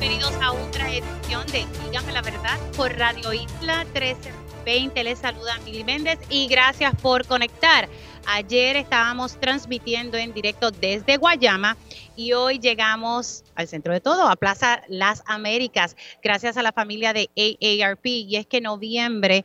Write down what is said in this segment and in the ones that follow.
Bienvenidos a otra edición de Dígame la verdad por Radio Isla 1320. Les saluda Mili Méndez y gracias por conectar. Ayer estábamos transmitiendo en directo desde Guayama y hoy llegamos al centro de todo, a Plaza Las Américas, gracias a la familia de AARP. Y es que en noviembre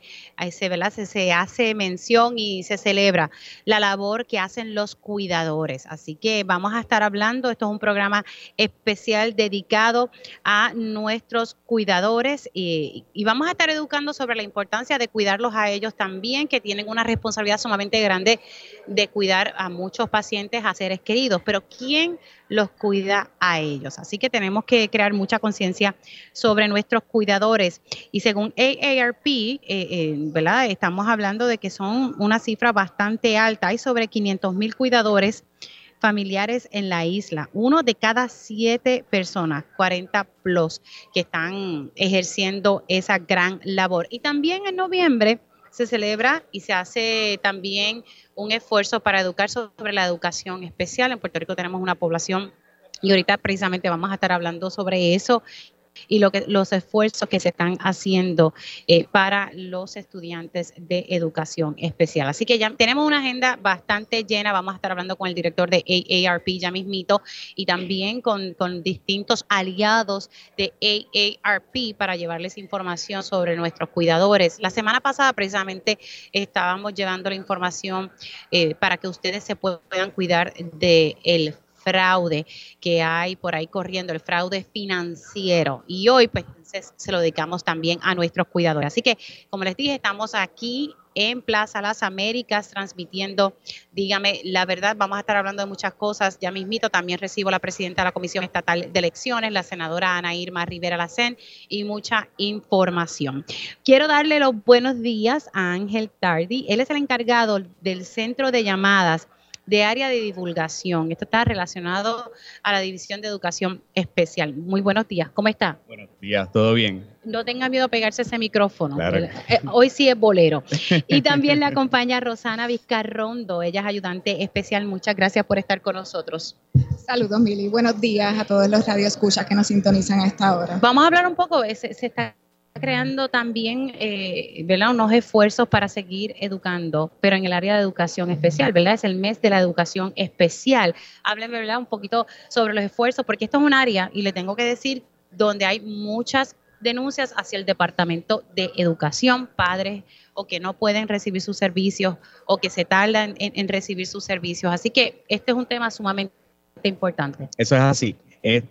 se. Se, se, hace mención y se celebra la labor que hacen los cuidadores. Así que vamos a estar hablando, esto es un programa especial dedicado a nuestros cuidadores y, y vamos a estar educando sobre la importancia de cuidarlos a ellos también, que tienen una responsabilidad sumamente grande de cuidar a muchos pacientes, a seres queridos. Pero ¿quién los cuida a ellos. Así que tenemos que crear mucha conciencia sobre nuestros cuidadores. Y según AARP, eh, eh, ¿verdad? Estamos hablando de que son una cifra bastante alta. Hay sobre 500 mil cuidadores familiares en la isla. Uno de cada siete personas, 40 plus, que están ejerciendo esa gran labor. Y también en noviembre se celebra y se hace también un esfuerzo para educar sobre la educación especial. En Puerto Rico tenemos una población y ahorita precisamente vamos a estar hablando sobre eso y lo que, los esfuerzos que se están haciendo eh, para los estudiantes de educación especial. Así que ya tenemos una agenda bastante llena. Vamos a estar hablando con el director de AARP ya mismito y también con, con distintos aliados de AARP para llevarles información sobre nuestros cuidadores. La semana pasada precisamente estábamos llevando la información eh, para que ustedes se puedan cuidar del el fraude que hay por ahí corriendo, el fraude financiero. Y hoy pues se lo dedicamos también a nuestros cuidadores. Así que, como les dije, estamos aquí en Plaza Las Américas transmitiendo, dígame la verdad, vamos a estar hablando de muchas cosas. Ya mismito también recibo la presidenta de la Comisión Estatal de Elecciones, la senadora Ana Irma Rivera Lacén y mucha información. Quiero darle los buenos días a Ángel Tardi. Él es el encargado del centro de llamadas de área de divulgación. Esto está relacionado a la División de Educación Especial. Muy buenos días, ¿cómo está? Buenos días, ¿todo bien? No tenga miedo a pegarse ese micrófono. Eh, hoy sí es bolero. Y también la acompaña Rosana Vizcarrondo, ella es ayudante especial. Muchas gracias por estar con nosotros. Saludos, Mili. Buenos días a todos los radioescuchas que nos sintonizan a esta hora. Vamos a hablar un poco, se, se está creando también eh, ¿verdad? unos esfuerzos para seguir educando, pero en el área de educación especial, ¿verdad? Es el mes de la educación especial. Háblenme ¿verdad? un poquito sobre los esfuerzos, porque esto es un área, y le tengo que decir, donde hay muchas denuncias hacia el Departamento de Educación, padres o que no pueden recibir sus servicios o que se tardan en, en recibir sus servicios. Así que este es un tema sumamente importante. Eso es así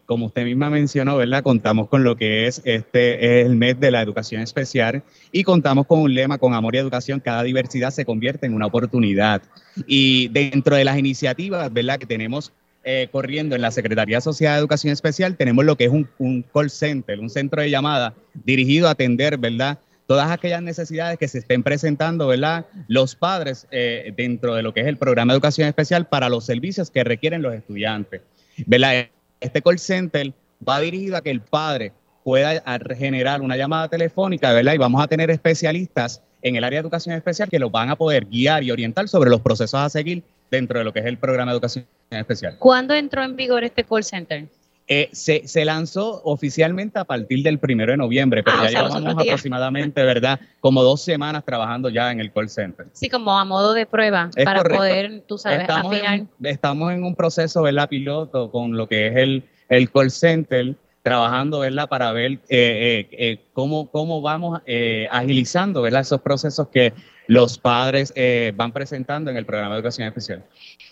como usted misma mencionó, ¿verdad? Contamos con lo que es este es el mes de la educación especial y contamos con un lema con amor y educación, cada diversidad se convierte en una oportunidad. Y dentro de las iniciativas, ¿verdad? Que tenemos eh, corriendo en la Secretaría de Sociedad de Educación Especial, tenemos lo que es un, un call center, un centro de llamada dirigido a atender, ¿verdad? todas aquellas necesidades que se estén presentando, ¿verdad? Los padres eh, dentro de lo que es el programa de educación especial para los servicios que requieren los estudiantes, ¿verdad? Este call center va dirigido a que el padre pueda generar una llamada telefónica, ¿verdad? Y vamos a tener especialistas en el área de educación especial que los van a poder guiar y orientar sobre los procesos a seguir dentro de lo que es el programa de educación especial. ¿Cuándo entró en vigor este call center? Eh, se, se, lanzó oficialmente a partir del primero de noviembre, pero ah, ya llevamos aproximadamente, ¿verdad? Como dos semanas trabajando ya en el call center. Sí, como a modo de prueba, para poder, tú sabes, estamos En, estamos en un proceso, ¿verdad? Piloto con lo que es el, el call center, trabajando, ¿verdad? Para ver eh, eh, eh cómo, cómo vamos eh, agilizando, ¿verdad? Esos procesos que los padres eh, van presentando en el programa de educación especial.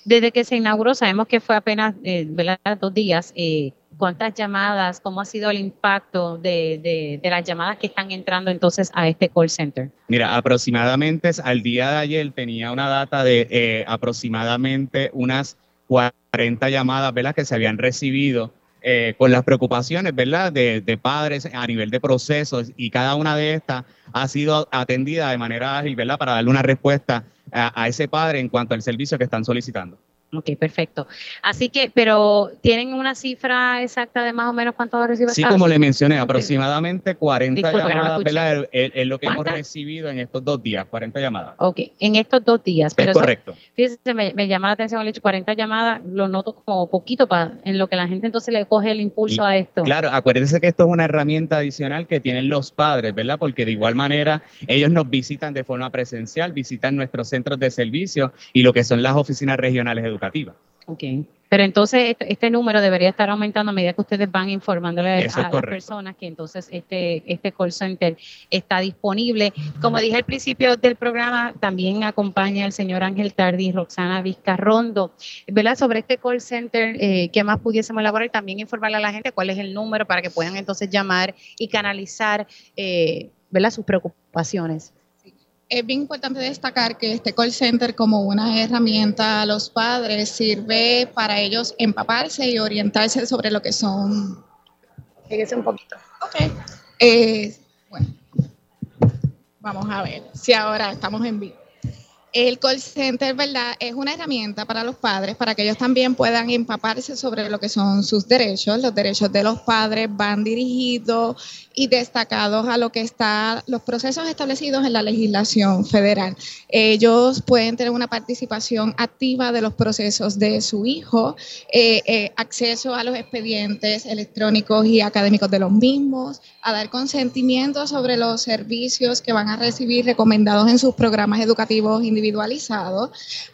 Desde que se inauguró, sabemos que fue apenas ¿verdad? dos días. ¿Cuántas llamadas, cómo ha sido el impacto de, las llamadas que están entrando entonces a este call center? Mira, aproximadamente al día de ayer tenía una data de eh, aproximadamente unas 40 llamadas ¿verdad? que se habían recibido eh, con las preocupaciones, ¿verdad?, de, padres a nivel de procesos y cada una de estas ha sido atendida de manera ágil, ¿verdad?, para darle una respuesta a ese padre en cuanto al servicio que están solicitando. Ok, perfecto. Así que, pero ¿tienen una cifra exacta de más o menos cuánto recibe? Sí, como le mencioné, aproximadamente 40 llamadas, ¿verdad? Es, lo que hemos recibido en estos dos días, 40 llamadas. Ok, en estos dos días. Pero es correcto. fíjese, me, llama la atención el hecho, 40 llamadas, lo noto como poquito para en lo que la gente entonces le coge el impulso a esto. Claro, acuérdense que esto es una herramienta adicional que tienen los padres, ¿verdad? Porque de igual manera ellos nos visitan de forma presencial, visitan nuestros centros de servicio y lo que son las oficinas regionales educativas Ok. Pero entonces este, número debería estar aumentando a medida que ustedes van informándole a, las personas que entonces este, este call center está disponible. Como dije al principio del programa, también acompaña el señor Ángel Tardi y Roxana Vizcarrondo. ¿Verdad? Sobre este call center, eh, ¿qué más pudiésemos elaborar? Y también informarle a la gente cuál es el número para que puedan entonces llamar y canalizar eh, ¿verdad? sus preocupaciones es bien importante destacar que este call center como una herramienta a los padres sirve para ellos empaparse y orientarse sobre lo que son... Fíjese un poquito. Ok. Eh, bueno, vamos a ver si ahora estamos en vivo. El call center, ¿verdad? Es una herramienta para los padres, para que ellos también puedan empaparse sobre lo que son sus derechos. Los derechos de los padres van dirigidos y destacados a lo que está, los procesos establecidos en la legislación federal. Ellos pueden tener una participación activa de los procesos de su hijo, eh, eh, acceso a los expedientes electrónicos y académicos de los mismos, a dar consentimiento sobre los servicios que van a recibir recomendados en sus programas educativos individualizados,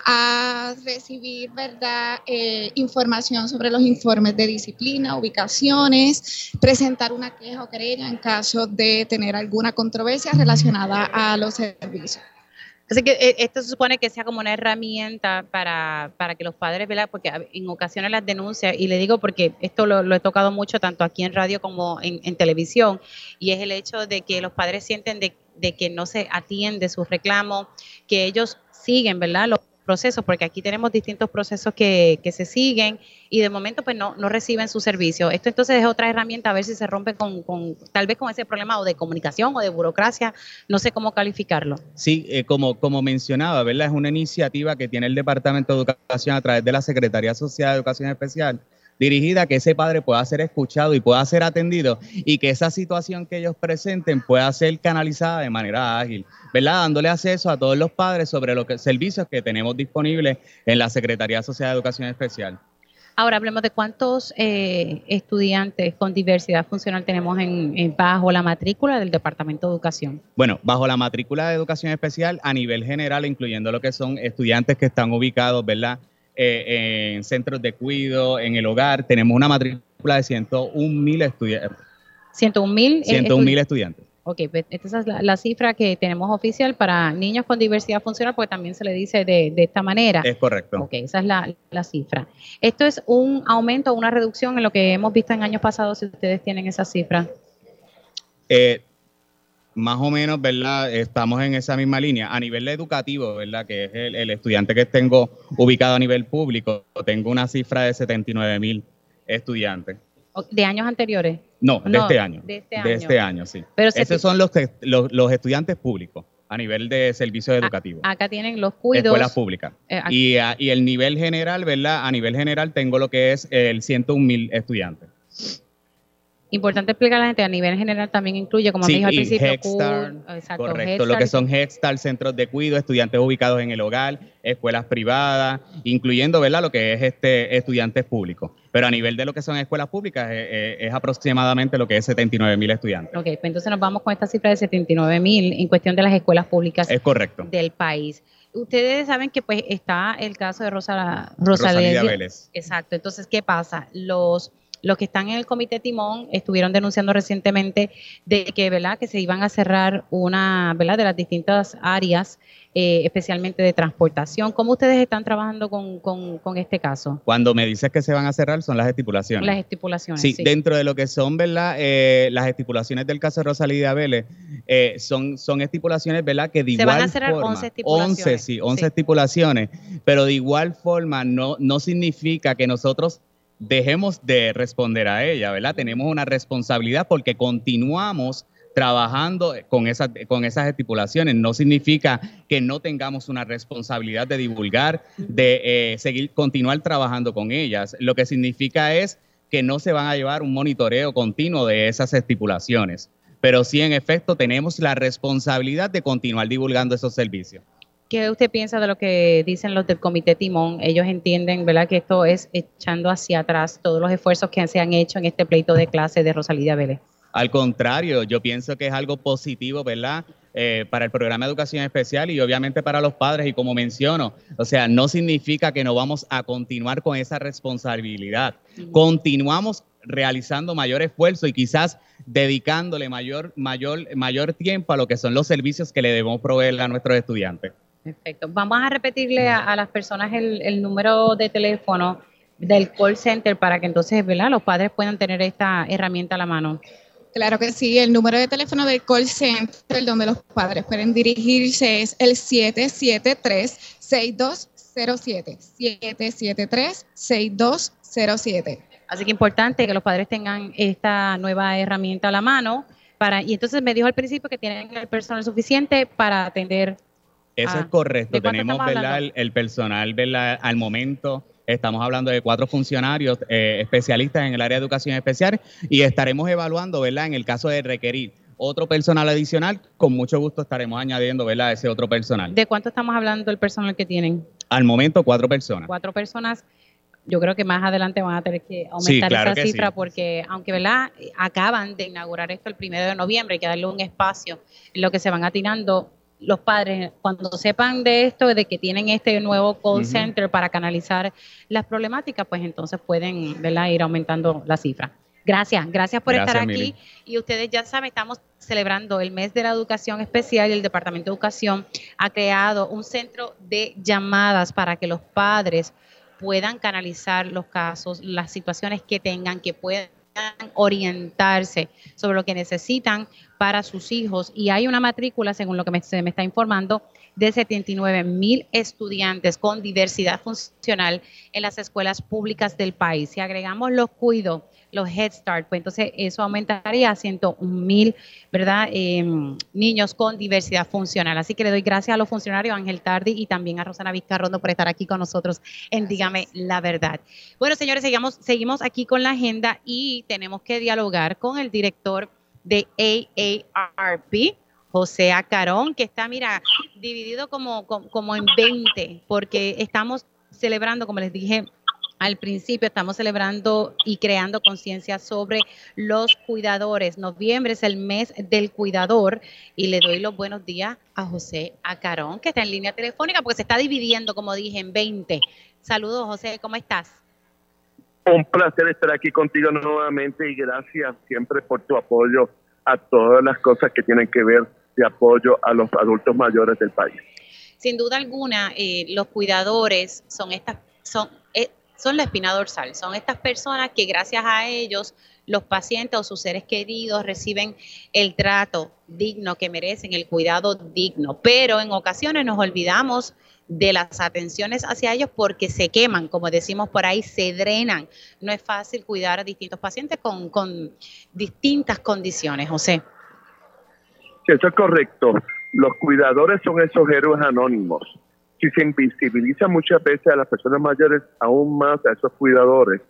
a recibir, ¿verdad?, eh, información sobre los informes de disciplina, ubicaciones, presentar una queja o querella en caso de tener alguna controversia relacionada a los servicios. Así que eh, esto se supone que sea como una herramienta para, para que los padres, ¿verdad? Porque en ocasiones las denuncias, y le digo porque esto lo, he tocado mucho tanto aquí en radio como en, en, televisión, y es el hecho de que los padres sienten de, de que no se atiende sus reclamos, que ellos siguen, ¿verdad? Los procesos, porque aquí tenemos distintos procesos que, que se siguen y de momento pues no, no reciben su servicio. Esto entonces es otra herramienta a ver si se rompe con, con, tal vez con ese problema o de comunicación o de burocracia, no sé cómo calificarlo. Sí, eh, como, como mencionaba, ¿verdad? Es una iniciativa que tiene el Departamento de Educación a través de la Secretaría Social de Educación Especial dirigida a que ese padre pueda ser escuchado y pueda ser atendido y que esa situación que ellos presenten pueda ser canalizada de manera ágil, ¿verdad? Dándole acceso a todos los padres sobre los servicios que tenemos disponibles en la Secretaría Social de Educación Especial. Ahora hablemos de cuántos eh, estudiantes con diversidad funcional tenemos en, bajo la matrícula del Departamento de Educación. Bueno, bajo la matrícula de Educación Especial a nivel general, incluyendo lo que son estudiantes que están ubicados, ¿verdad? Eh, en centros de cuidado, en el hogar. Tenemos una matrícula de 101 mil estudiantes. 101 mil 101 mil estudiantes. Ok, pues esta es la, cifra que tenemos oficial para niños con diversidad funcional, porque también se le dice de, esta manera. Es correcto. Ok, esa es la, cifra. ¿Esto es un aumento o una reducción en lo que hemos visto en años pasados, si ustedes tienen esa cifra? Eh, más o menos, ¿verdad? Estamos en esa misma línea. A nivel educativo, ¿verdad? Que es el, estudiante que tengo ubicado a nivel público, tengo una cifra de 79 mil estudiantes. ¿De años anteriores? No, de este año. De este año. De este año, sí. Pero Esos son los, los, estudiantes públicos a nivel de servicios educativos. Acá tienen los cuidados. Escuelas públicas. Eh, y, y el nivel general, ¿verdad? A nivel general tengo lo que es el 101 mil estudiantes. Importante explicar a la gente, a nivel general también incluye, como me dijo al principio, correcto, lo que son Headstar, centros de cuidado, estudiantes ubicados en el hogar, escuelas privadas, incluyendo, ¿verdad?, lo que es este estudiantes públicos. Pero a nivel de lo que son escuelas públicas eh, eh, es, aproximadamente lo que es 79 mil estudiantes. Ok, pues entonces nos vamos con esta cifra de 79 mil en cuestión de las escuelas públicas es correcto. del país. Ustedes saben que pues está el caso de Rosa, Rosalía Vélez. Exacto, entonces, ¿qué pasa? Los los que están en el comité timón estuvieron denunciando recientemente de que, ¿verdad? que se iban a cerrar una, ¿verdad? de las distintas áreas, eh, especialmente de transportación. ¿Cómo ustedes están trabajando con, este caso? Cuando me dices que se van a cerrar son las estipulaciones. Las estipulaciones. Sí, dentro de lo que son, ¿verdad? Eh, las estipulaciones del caso de Rosalía Vélez eh, son, son estipulaciones, ¿verdad? Que de se igual van a cerrar 11 estipulaciones. 11, sí, 11 estipulaciones, pero de igual forma no, no significa que nosotros dejemos de responder a ella, ¿verdad? Tenemos una responsabilidad porque continuamos trabajando con esas, con esas estipulaciones. No significa que no tengamos una responsabilidad de divulgar, de eh, seguir, continuar trabajando con ellas. Lo que significa es que no se van a llevar un monitoreo continuo de esas estipulaciones. Pero sí, en efecto, tenemos la responsabilidad de continuar divulgando esos servicios. ¿Qué usted piensa de lo que dicen los del Comité Timón? Ellos entienden, ¿verdad?, que esto es echando hacia atrás todos los esfuerzos que se han hecho en este pleito de clase de Rosalía Vélez. Al contrario, yo pienso que es algo positivo, ¿verdad? Eh, para el programa de educación especial y obviamente para los padres y como menciono, o sea, no significa que no vamos a continuar con esa responsabilidad. Continuamos realizando mayor esfuerzo y quizás dedicándole mayor, mayor, mayor tiempo a lo que son los servicios que le debemos proveer a nuestros estudiantes. Perfecto. Vamos a repetirle a, las personas el, el, número de teléfono del call center para que entonces ¿verdad? los padres puedan tener esta herramienta a la mano. Claro que sí, el número de teléfono del call center donde los padres pueden dirigirse es el 773-6207. 773-6207. Así que importante que los padres tengan esta nueva herramienta a la mano. Para, y entonces me dijo al principio que tienen el personal suficiente para atender. Eso es correcto. Tenemos El, el, personal ¿verdad? al momento Estamos hablando de cuatro funcionarios eh, especialistas en el área de educación especial y estaremos evaluando, ¿verdad? En el caso de requerir otro personal adicional, con mucho gusto estaremos añadiendo, ¿verdad? Ese otro personal. ¿De cuánto estamos hablando del personal que tienen? Al momento, cuatro personas. Cuatro personas. Yo creo que más adelante van a tener que aumentar esa cifra porque, aunque ¿verdad? acaban de inaugurar esto el primero de noviembre, hay que darle un espacio en lo que se van atinando los padres, cuando sepan de esto, de que tienen este nuevo call center para canalizar las problemáticas, pues entonces pueden ¿verdad? ir aumentando la cifra. Gracias, gracias por estar aquí. Y ustedes ya saben, estamos celebrando el mes de la educación especial y el Departamento de Educación ha creado un centro de llamadas para que los padres puedan canalizar los casos, las situaciones que tengan, que puedan orientarse sobre lo que necesitan para sus hijos. Y hay una matrícula, según lo que se me está informando, de 79 mil estudiantes con diversidad funcional en las escuelas públicas del país. Si agregamos los cuidos, los Head Start, pues entonces eso aumentaría a 101 mil, ¿verdad? Em, niños con diversidad funcional. Así que le doy gracias a los funcionarios Ángel Tardi y también a Rosana Vizcarrondo por estar aquí con nosotros en Dígame la Verdad. Bueno, señores, seguimos, seguimos aquí con la agenda y tenemos que dialogar con el director de AARP, José Acarón, que está, mira, dividido como, como, en 20, porque estamos celebrando, como les dije al principio, estamos celebrando y creando conciencia sobre los cuidadores. Noviembre es el mes del cuidador y le doy los buenos días a José Acarón, que está en línea telefónica, porque se está dividiendo, como dije, en 20. Saludos, José, ¿cómo estás? Un placer estar aquí contigo nuevamente y gracias siempre por tu apoyo a todas las cosas que tienen que ver de apoyo a los adultos mayores del país. Sin duda alguna, eh, los cuidadores son estas, son, eh, son la espina dorsal, son estas personas que gracias a ellos los pacientes o sus seres queridos reciben el trato digno que merecen, el cuidado digno. Pero en ocasiones nos olvidamos de las atenciones hacia ellos porque se queman, como decimos por ahí, se drenan. No es fácil cuidar a distintos pacientes con, con distintas condiciones, José. Eso es correcto. Los cuidadores son esos héroes anónimos. Si se invisibiliza muchas veces a las personas mayores, aún más a esos cuidadores,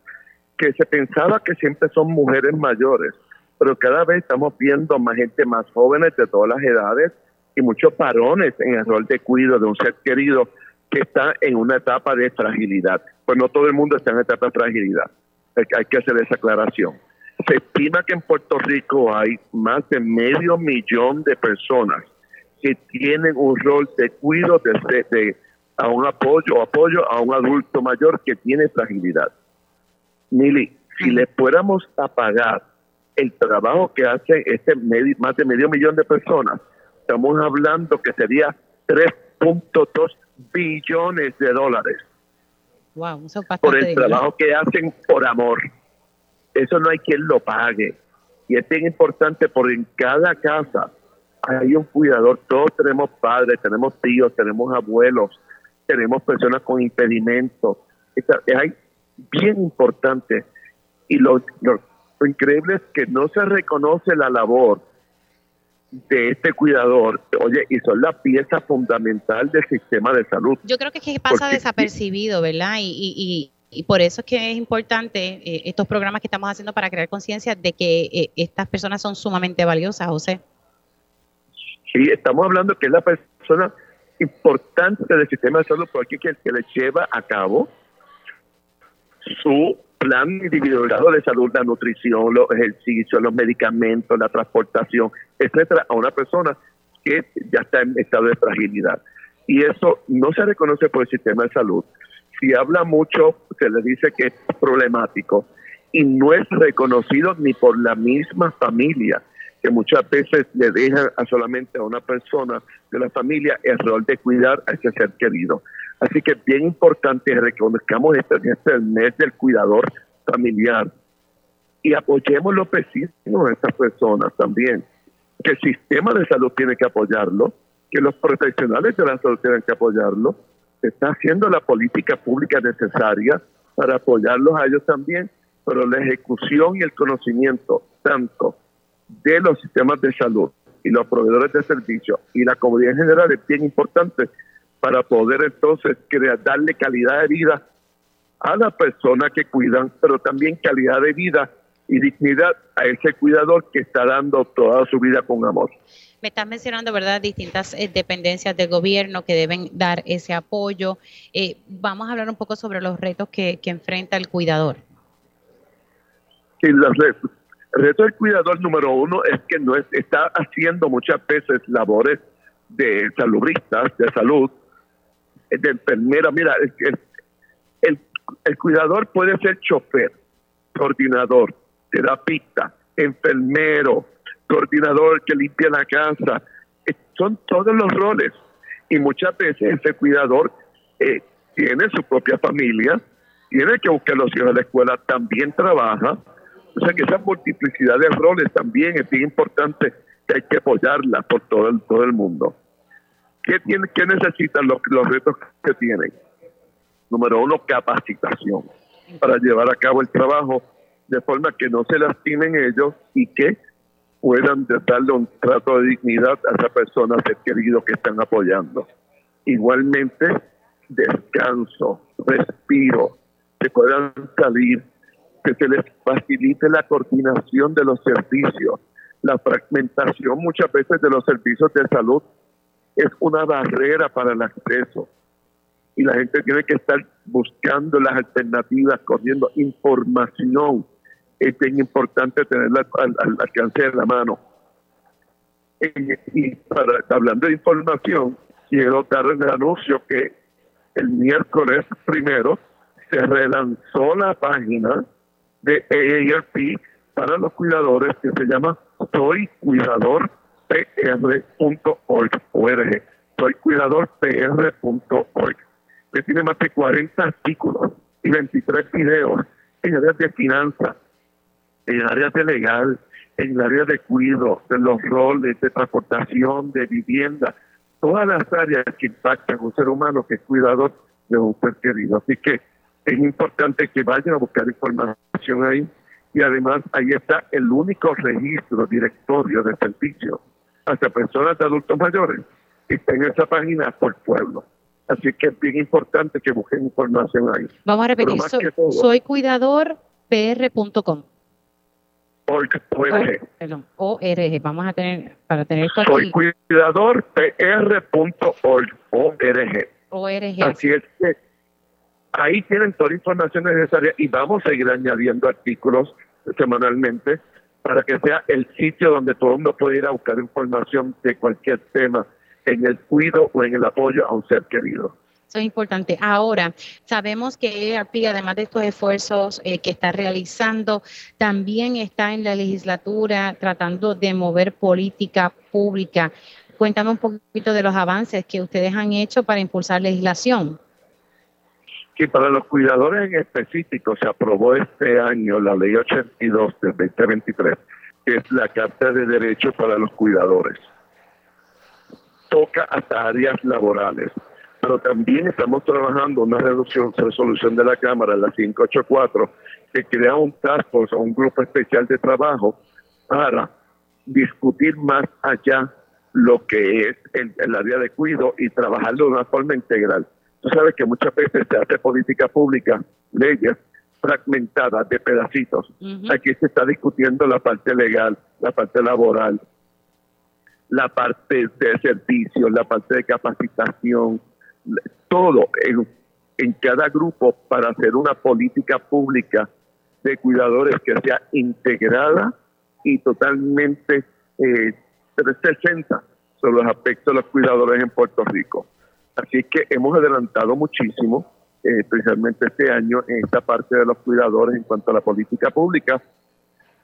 que se pensaba que siempre son mujeres mayores, pero cada vez estamos viendo más gente más jóvenes de todas las edades y muchos parones en el rol de cuidado de un ser querido que está en una etapa de fragilidad. Pues no todo el mundo está en etapa de fragilidad. Hay que hacer esa aclaración. Se estima que en Puerto Rico hay más de medio millón de personas que tienen un rol de cuidado de, a un apoyo o apoyo a un adulto mayor que tiene fragilidad. Mili, si le fuéramos a pagar el trabajo que hace este más de medio millón de personas, estamos hablando que sería 3.2 billones de dólares wow, por el trabajo que hacen por amor. Eso no hay quien lo pague. Y es bien importante porque en cada casa hay un cuidador. Todos tenemos padres, tenemos tíos, tenemos abuelos, tenemos personas con impedimentos. Hay bien importante. Y lo, lo increíble es que no se reconoce la labor de este cuidador, oye, y son la pieza fundamental del sistema de salud. Yo creo que es que pasa desapercibido, ¿verdad? Y, y, por eso es que es importante eh, estos programas que estamos haciendo para crear conciencia de que eh, estas personas son sumamente valiosas, José. Sí, estamos hablando que es la persona importante del sistema de salud porque es que le lleva a cabo su plan individualizado de salud, la nutrición, los ejercicios, los medicamentos, la transportación, etcétera, a una persona que ya está en estado de fragilidad. Y eso no se reconoce por el sistema de salud. Si habla mucho, se le dice que es problemático y no es reconocido ni por la misma familia, que muchas veces le dejan a solamente a una persona de la familia el rol de cuidar a ese ser querido. Así que es bien importante reconozcamos este, este mes del cuidador familiar y apoyemos los vecinos de estas personas también. Que el sistema de salud tiene que apoyarlo, que los profesionales de la salud tienen que apoyarlo. Se está haciendo la política pública necesaria para apoyarlos a ellos también, pero la ejecución y el conocimiento tanto de los sistemas de salud y los proveedores de servicios y la comunidad en general es bien importante para poder entonces crear, darle calidad de vida a la persona que cuidan, pero también calidad de vida y dignidad a ese cuidador que está dando toda su vida con amor. Me estás mencionando, ¿verdad?, distintas eh, dependencias del gobierno que deben dar ese apoyo. Eh, vamos a hablar un poco sobre los retos que, enfrenta el cuidador. Sí, los retos. El reto del cuidador número uno es que no está haciendo muchas veces labores de salubristas, de salud, de enfermera. Mira, el, el cuidador puede ser chofer, coordinador, terapista, enfermero, coordinador que limpia la casa. Eh, son todos los roles. Y muchas veces ese cuidador eh, tiene su propia familia, tiene que buscar los hijos de la escuela, también trabaja. O sea que esa multiplicidad de roles también es bien importante que hay que apoyarla por todo el, todo el mundo. ¿Qué, tiene, qué necesitan los, los retos que tienen? Número uno, capacitación para llevar a cabo el trabajo de forma que no se lastimen ellos y que puedan darle un trato de dignidad a esa persona, ser querido que están apoyando. Igualmente, descanso, respiro, que puedan salir, que se les facilite la coordinación de los servicios. La fragmentación muchas veces de los servicios de salud es una barrera para el acceso y la gente tiene que estar buscando las alternativas, corriendo información. Es bien importante tenerla al, alcance de la mano. Y, para, hablando de información, quiero dar el anuncio que el miércoles primero se relanzó la página de AARP para los cuidadores que se llama soycuidadorpr.org. Soycuidadorpr.org que tiene más de 40 artículos y 23 videos en áreas de finanzas, en áreas de legal, en áreas de cuidado, de los roles, de transportación, de vivienda, todas las áreas que impactan un ser humano que es cuidador de un ser querido. Así que es importante que vayan a buscar información ahí y además ahí está el único registro directorio de servicios hacia personas de adultos mayores que está en esa página por pueblo. Así que es bien importante que busquen información ahí. Vamos a repetir, soy cuidadorpr.com. ORG. Perdón, ORG. Vamos a tener, para tener esto Soy cuidadorpr.org. ORG. ORG. Así es que ahí tienen toda la información necesaria y vamos a seguir añadiendo artículos semanalmente para que sea el sitio donde todo el mundo pueda ir a buscar información de cualquier tema en el cuidado o en el apoyo a un ser querido. Eso es importante. Ahora, sabemos que ERP, además de estos esfuerzos eh, que está realizando, también está en la legislatura tratando de mover política pública. Cuéntame un poquito de los avances que ustedes han hecho para impulsar legislación. Sí, para los cuidadores en específico se aprobó este año la ley 82 del 2023, que es la Carta de Derechos para los Cuidadores toca hasta áreas laborales. pero también estamos trabajando una resolución, de la Cámara, la 584, que crea un task force, un grupo especial de trabajo para discutir más allá lo que es el, el área de cuido y trabajarlo de una forma integral. Tú sabes que muchas veces se hace política pública, leyes fragmentadas de pedacitos. Aquí se está discutiendo la parte legal, la parte laboral, la parte de servicios, la parte de capacitación, todo en, en cada grupo para hacer una política pública de cuidadores que sea integrada y totalmente eh, 360 sobre los aspectos de los cuidadores en Puerto Rico. Así que hemos adelantado muchísimo, eh, especialmente este año, en esta parte de los cuidadores en cuanto a la política pública.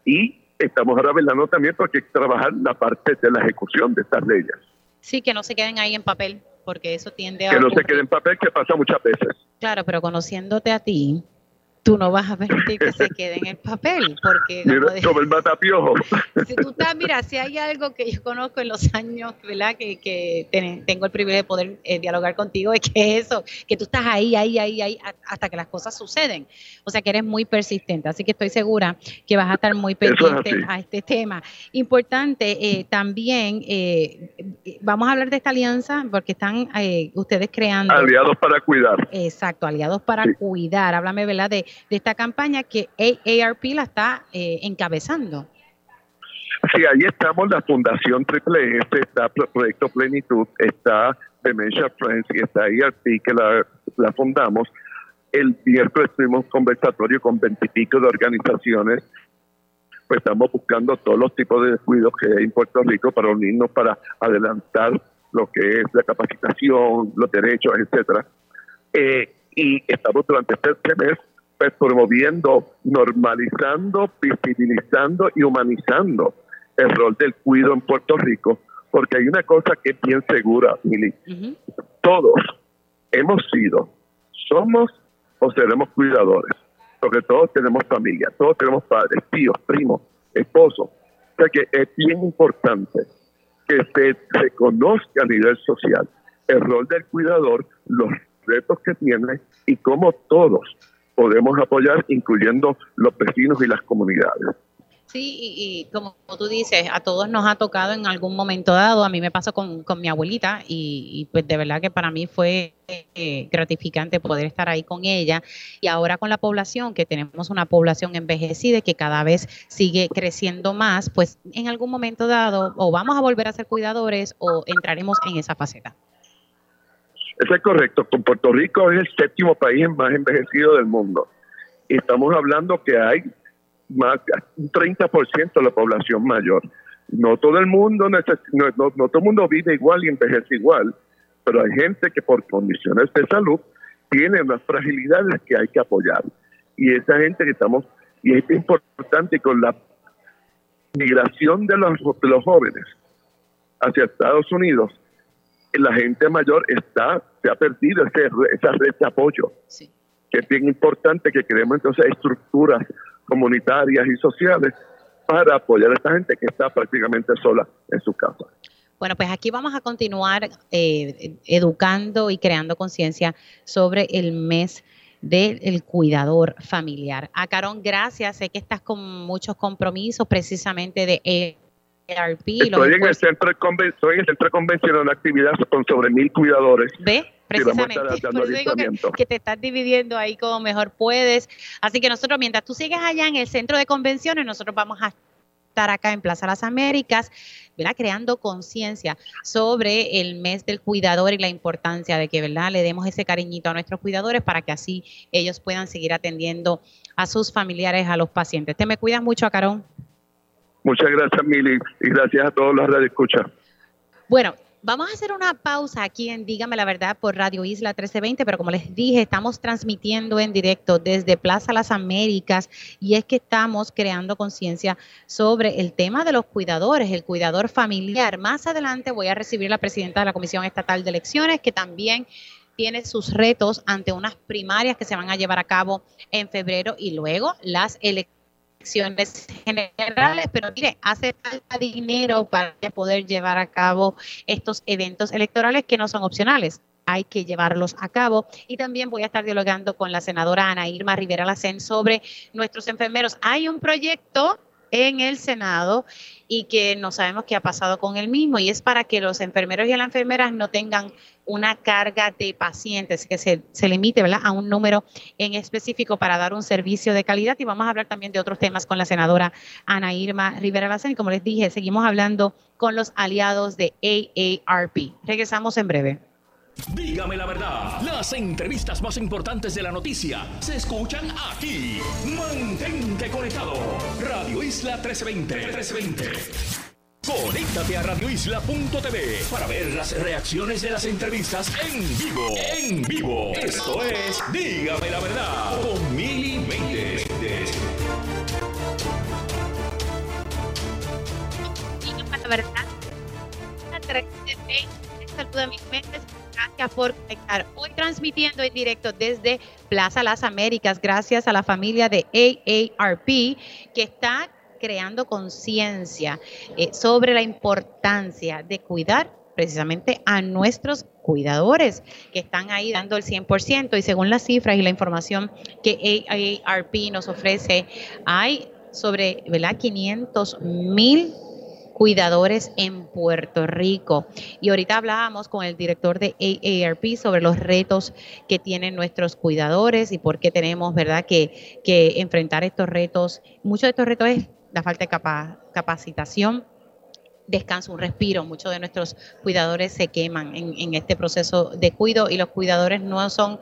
Y estamos ahora velando también porque hay que trabajar la parte de la ejecución de estas leyes. Sí, que no se queden ahí en papel, porque eso tiende a... Que no se queden en papel, que pasa muchas veces. Claro, pero conociéndote a ti, tú no vas a permitir que se quede en el papel, porque... Como, el matapiojo. Si tú estás, mira, si hay algo que yo conozco en los años, ¿verdad? Que, que tengo el privilegio de poder eh, dialogar contigo, es que eso, que tú estás ahí, ahí, ahí, ahí, hasta que las cosas suceden. O sea, que eres muy persistente, así que estoy segura que vas a estar muy pendiente a este tema. Importante, eh, también, eh, vamos a hablar de esta alianza, porque están ustedes creando... Aliados para cuidar. Exacto, aliados para cuidar. Háblame, ¿verdad? De, de esta campaña que AARP la está eh, encabezando. Sí, ahí estamos, la Fundación Triple S, está Proyecto Plenitud, está Dementia Friends y está AARP que la, fundamos. El miércoles tuvimos conversatorio con veintipico de organizaciones pues estamos buscando todos los tipos de descuidos que hay en Puerto Rico para unirnos para adelantar lo que es la capacitación, los derechos, etcétera. Eh, y estamos durante este mes pues promoviendo, normalizando, visibilizando y humanizando el rol del cuido en Puerto Rico, porque hay una cosa que es bien segura, Mili. Todos hemos sido, somos o seremos cuidadores, porque todos tenemos familia, todos tenemos padres, tíos, primos, esposos. O sea que es bien importante que se reconozca a nivel social el rol del cuidador, los retos que tiene y cómo todos podemos apoyar, incluyendo los vecinos y las comunidades. Sí, y, como tú dices, a todos nos ha tocado en algún momento dado. A mí me pasó con, mi abuelita y, pues de verdad que para mí fue eh, gratificante poder estar ahí con ella. Y ahora con la población, que tenemos una población envejecida y que cada vez sigue creciendo más, pues en algún momento dado o vamos a volver a ser cuidadores o entraremos en esa faceta. Eso es correcto. Puerto Rico es el séptimo país más envejecido del mundo. Estamos hablando que hay más un 30% de la población mayor. No todo el mundo no, todo el mundo vive igual y envejece igual, pero hay gente que por condiciones de salud tiene unas fragilidades que hay que apoyar. Y esa gente que estamos, y es importante con la migración de los, de los jóvenes hacia Estados Unidos, la gente mayor está, se ha perdido ese, esa red de apoyo. Que es bien importante que creemos entonces estructuras comunitarias y sociales para apoyar a esta gente que está prácticamente sola en su casa. Bueno, pues aquí vamos a continuar eh, educando y creando conciencia sobre el mes del cuidador familiar. A Carón, gracias. Sé que estás con muchos compromisos precisamente de Estoy en, el centro de estoy en el centro de convención de una actividad con sobre mil cuidadores. ¿Ve? Precisamente. Por eso digo que, que, te estás dividiendo ahí como mejor puedes. Así que nosotros, mientras tú sigues allá en el centro de convenciones, nosotros vamos a estar acá en Plaza Las Américas, ¿verdad? creando conciencia sobre el mes del cuidador y la importancia de que ¿verdad? le demos ese cariñito a nuestros cuidadores para que así ellos puedan seguir atendiendo a sus familiares, a los pacientes. ¿Te me cuidas mucho, Acarón? Muchas gracias, Mili, y gracias a todos los escucha. Bueno, Vamos a hacer una pausa aquí en Dígame la Verdad por Radio Isla 1320, pero como les dije, estamos transmitiendo en directo desde Plaza Las Américas y es que estamos creando conciencia sobre el tema de los cuidadores, el cuidador familiar. Más adelante voy a recibir la presidenta de la Comisión Estatal de Elecciones, que también tiene sus retos ante unas primarias que se van a llevar a cabo en febrero y luego las elecciones generales, pero mire, hace falta dinero para poder llevar a cabo estos eventos electorales que no son opcionales. hay que llevarlos a cabo. Y también voy a estar dialogando con la senadora Ana Irma Rivera Lacen sobre nuestros enfermeros. Hay un proyecto en el Senado y que no sabemos qué ha pasado con el mismo y es para que los enfermeros y las enfermeras no tengan una carga de pacientes, que se, limite ¿verdad? a un número en específico para dar un servicio de calidad y vamos a hablar también de otros temas con la senadora Ana Irma Rivera Lacen y como les dije, seguimos hablando con los aliados de AARP. Regresamos en breve. Dígame la verdad, las entrevistas más importantes de la noticia se escuchan aquí. Mantente conectado. Radio Isla 1320. 1320. Conéctate a radioisla.tv para ver las reacciones de las entrevistas en vivo. En vivo. Esto es Dígame la verdad con Mili Méndez. Dígame la verdad. Saluda a mis mentes Gracias por conectar. Hoy transmitiendo en directo desde Plaza Las Américas, gracias a la familia de AARP que está creando conciencia eh, sobre la importancia de cuidar precisamente a nuestros cuidadores que están ahí dando el 100% y según las cifras y la información que AARP nos ofrece, hay sobre ¿verdad? 500 mil cuidadores en Puerto Rico. Y ahorita hablábamos con el director de AARP sobre los retos que tienen nuestros cuidadores y por qué tenemos, ¿verdad?, que, que enfrentar estos retos. Muchos de estos retos es la falta de capacitación, descanso, un respiro. Muchos de nuestros cuidadores se queman en, este proceso de cuido y los cuidadores no son,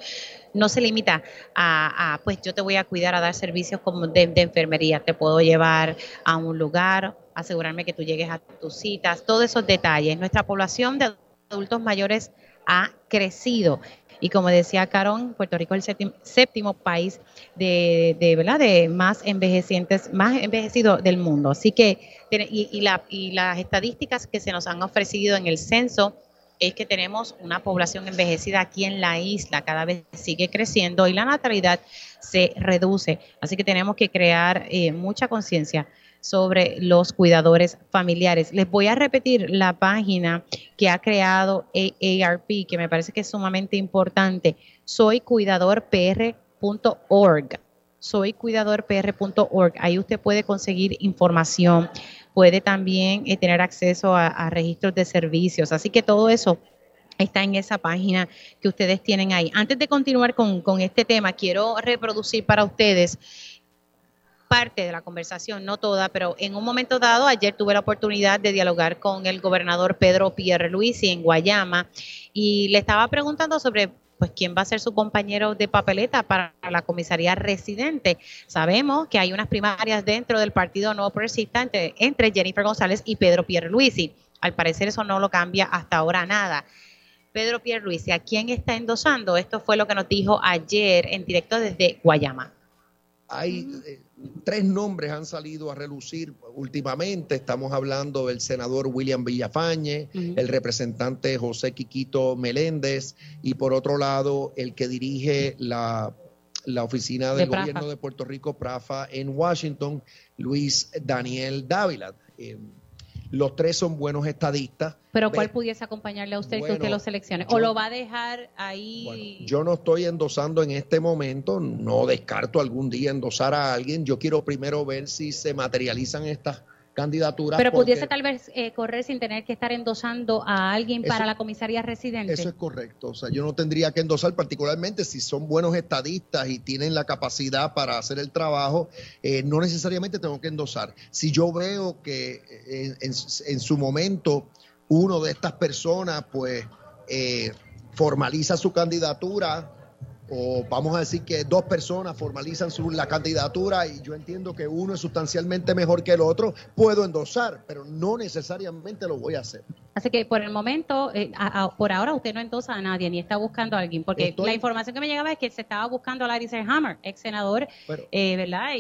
no se limita a, pues yo te voy a cuidar a dar servicios como de, de enfermería, te puedo llevar a un lugar asegurarme que tú llegues a tus citas, todos esos detalles. Nuestra población de adultos mayores ha crecido. Y como decía Carón, Puerto Rico es el séptimo, país de, de, ¿verdad? de más envejecientes, más envejecido del mundo. Así que, y, y, la, y las estadísticas que se nos han ofrecido en el censo es que tenemos una población envejecida aquí en la isla, cada vez sigue creciendo y la natalidad se reduce. Así que tenemos que crear eh, mucha conciencia sobre los cuidadores familiares. Les voy a repetir la página que ha creado AARP, que me parece que es sumamente importante. Soycuidadorpr.org. Soycuidadorpr.org. Ahí usted puede conseguir información, puede también eh, tener acceso a, registros de servicios. Así que todo eso está en esa página que ustedes tienen ahí. Antes de continuar con, con este tema, quiero reproducir para ustedes parte de la conversación, no toda, pero en un momento dado, ayer tuve la oportunidad de dialogar con el gobernador Pedro Pierre Luisi en Guayama y le estaba preguntando sobre pues quién va a ser su compañero de papeleta para la comisaría residente. Sabemos que hay unas primarias dentro del Partido No Progresista entre, entre Jennifer González y Pedro Pierre Luisi. Al parecer eso no lo cambia hasta ahora nada. Pedro Pierre Luisi, ¿a quién está endosando? Esto fue lo que nos dijo ayer en directo desde Guayama. Hay eh, tres nombres han salido a relucir últimamente. Estamos hablando del senador William Villafañe, el representante José Quiquito Meléndez y por otro lado el que dirige la, oficina del gobierno de Puerto Rico, PRAFA, en Washington, Luis Daniel Dávila. Eh, los tres son buenos estadistas. Pero ¿cuál pudiese acompañarle a usted que usted lo seleccione? ¿O lo va a dejar ahí? yo no estoy endosando en este momento, no descarto algún día endosar a alguien. Yo quiero primero ver si se materializan estas candidatura. Pero pudiese tal vez eh, correr sin tener que estar endosando a alguien para la comisaría residente. Eso es correcto. O sea, yo no tendría que endosar, particularmente si son buenos estadistas y tienen la capacidad para hacer el trabajo, eh, no necesariamente tengo que endosar. Si yo veo que eh, en, en su momento uno de estas personas, pues, formaliza su candidatura, o vamos a decir que dos personas formalizan su, la candidatura y yo entiendo que uno es sustancialmente mejor que el otro, puedo endosar, pero no necesariamente lo voy a hacer. Así que por el momento, eh, por ahora usted no endosa a nadie ni está buscando a alguien, porque la información que me llegaba es que se estaba buscando a Larry Hammer, ex senador, eh, ¿verdad?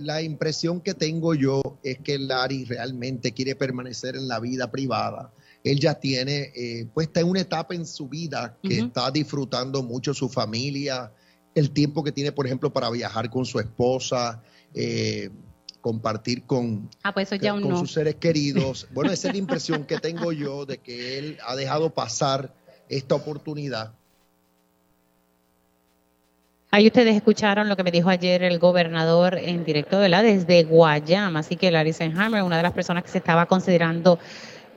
la impresión que tengo yo es que Larry realmente quiere permanecer en la vida privada él ya tiene, eh, pues está en una etapa en su vida que está disfrutando mucho su familia, el tiempo que tiene, por ejemplo, para viajar con su esposa, eh, compartir con, ah, pues con sus seres queridos. Bueno, esa es la impresión que tengo yo de que él ha dejado pasar esta oportunidad Ahí ustedes escucharon lo que me dijo ayer el gobernador en directo, ¿verdad? Desde Guayama. Así que Larry Senheimer, una de las personas que se estaba considerando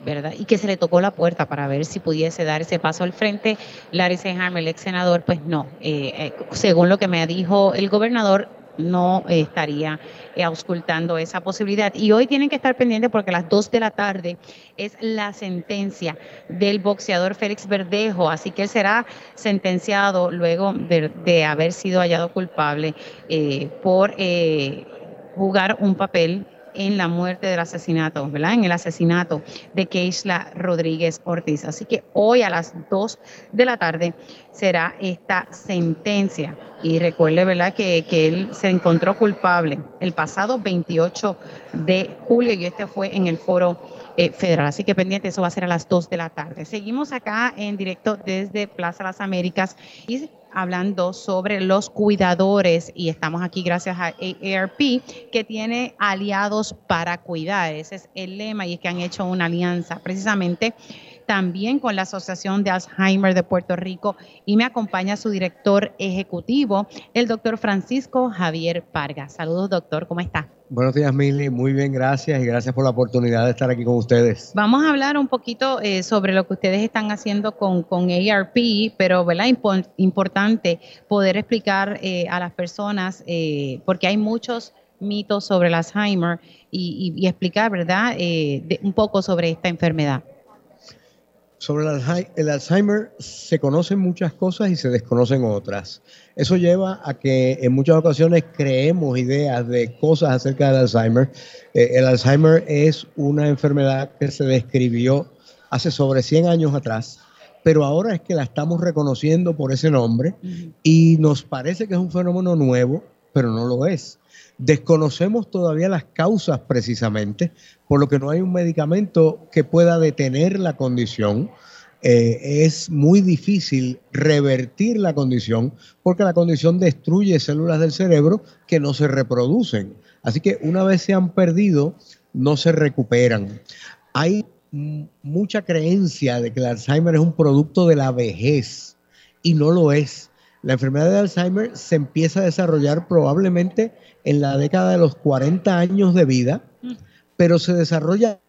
¿verdad? Y que se le tocó la puerta para ver si pudiese dar ese paso al frente. Larry Senheimer, el ex senador, pues no. Eh, eh, según lo que me dijo el gobernador, no estaría eh, auscultando esa posibilidad. Y hoy tienen que estar pendientes porque a las 2 de la tarde es la sentencia del boxeador Félix Verdejo, así que él será sentenciado luego de, haber sido hallado culpable eh, por eh, jugar un papel en la muerte del asesinato, ¿verdad? En el asesinato de Keisla Rodríguez Ortiz. Así que hoy a las 2 de la tarde será esta sentencia. Y recuerde, ¿verdad?, que, que él se encontró culpable el pasado 28 de julio y este fue en el foro eh, federal. Así que pendiente, eso va a ser a las 2 de la tarde. Seguimos acá en directo desde Plaza Las Américas y hablando sobre los cuidadores y estamos aquí gracias a AARP que tiene aliados para cuidar. Ese es el lema y es que han hecho una alianza precisamente también con la Asociación de Alzheimer de Puerto Rico y me acompaña su director ejecutivo, el doctor Francisco Javier Parga. Saludos, doctor, ¿cómo está? Buenos días, Mili. Muy bien, gracias y gracias por la oportunidad de estar aquí con ustedes. Vamos a hablar un poquito eh, sobre lo que ustedes están haciendo con, con ARP, pero ¿verdad? importante poder explicar eh, a las personas, eh, porque hay muchos mitos sobre el Alzheimer y, explicar, ¿verdad?, un poco sobre esta enfermedad. Sobre el Alzheimer se conocen muchas cosas y se desconocen otras. Eso lleva a que en muchas ocasiones creemos ideas de cosas acerca del Alzheimer. Eh, el Alzheimer es una enfermedad que se describió hace sobre 100 años atrás, pero ahora es que la estamos reconociendo por ese nombre y nos parece que es un fenómeno nuevo, pero no lo es. Desconocemos todavía las causas precisamente, por lo que no hay un medicamento que pueda detener la condición. Eh, es muy difícil revertir la condición porque la condición destruye células del cerebro que no se reproducen. Así que una vez se han perdido, no se recuperan. Hay mucha creencia de que el Alzheimer es un producto de la vejez y no lo es. La enfermedad de Alzheimer se empieza a desarrollar probablemente en la década de los 40 años de vida, pero se desarrolla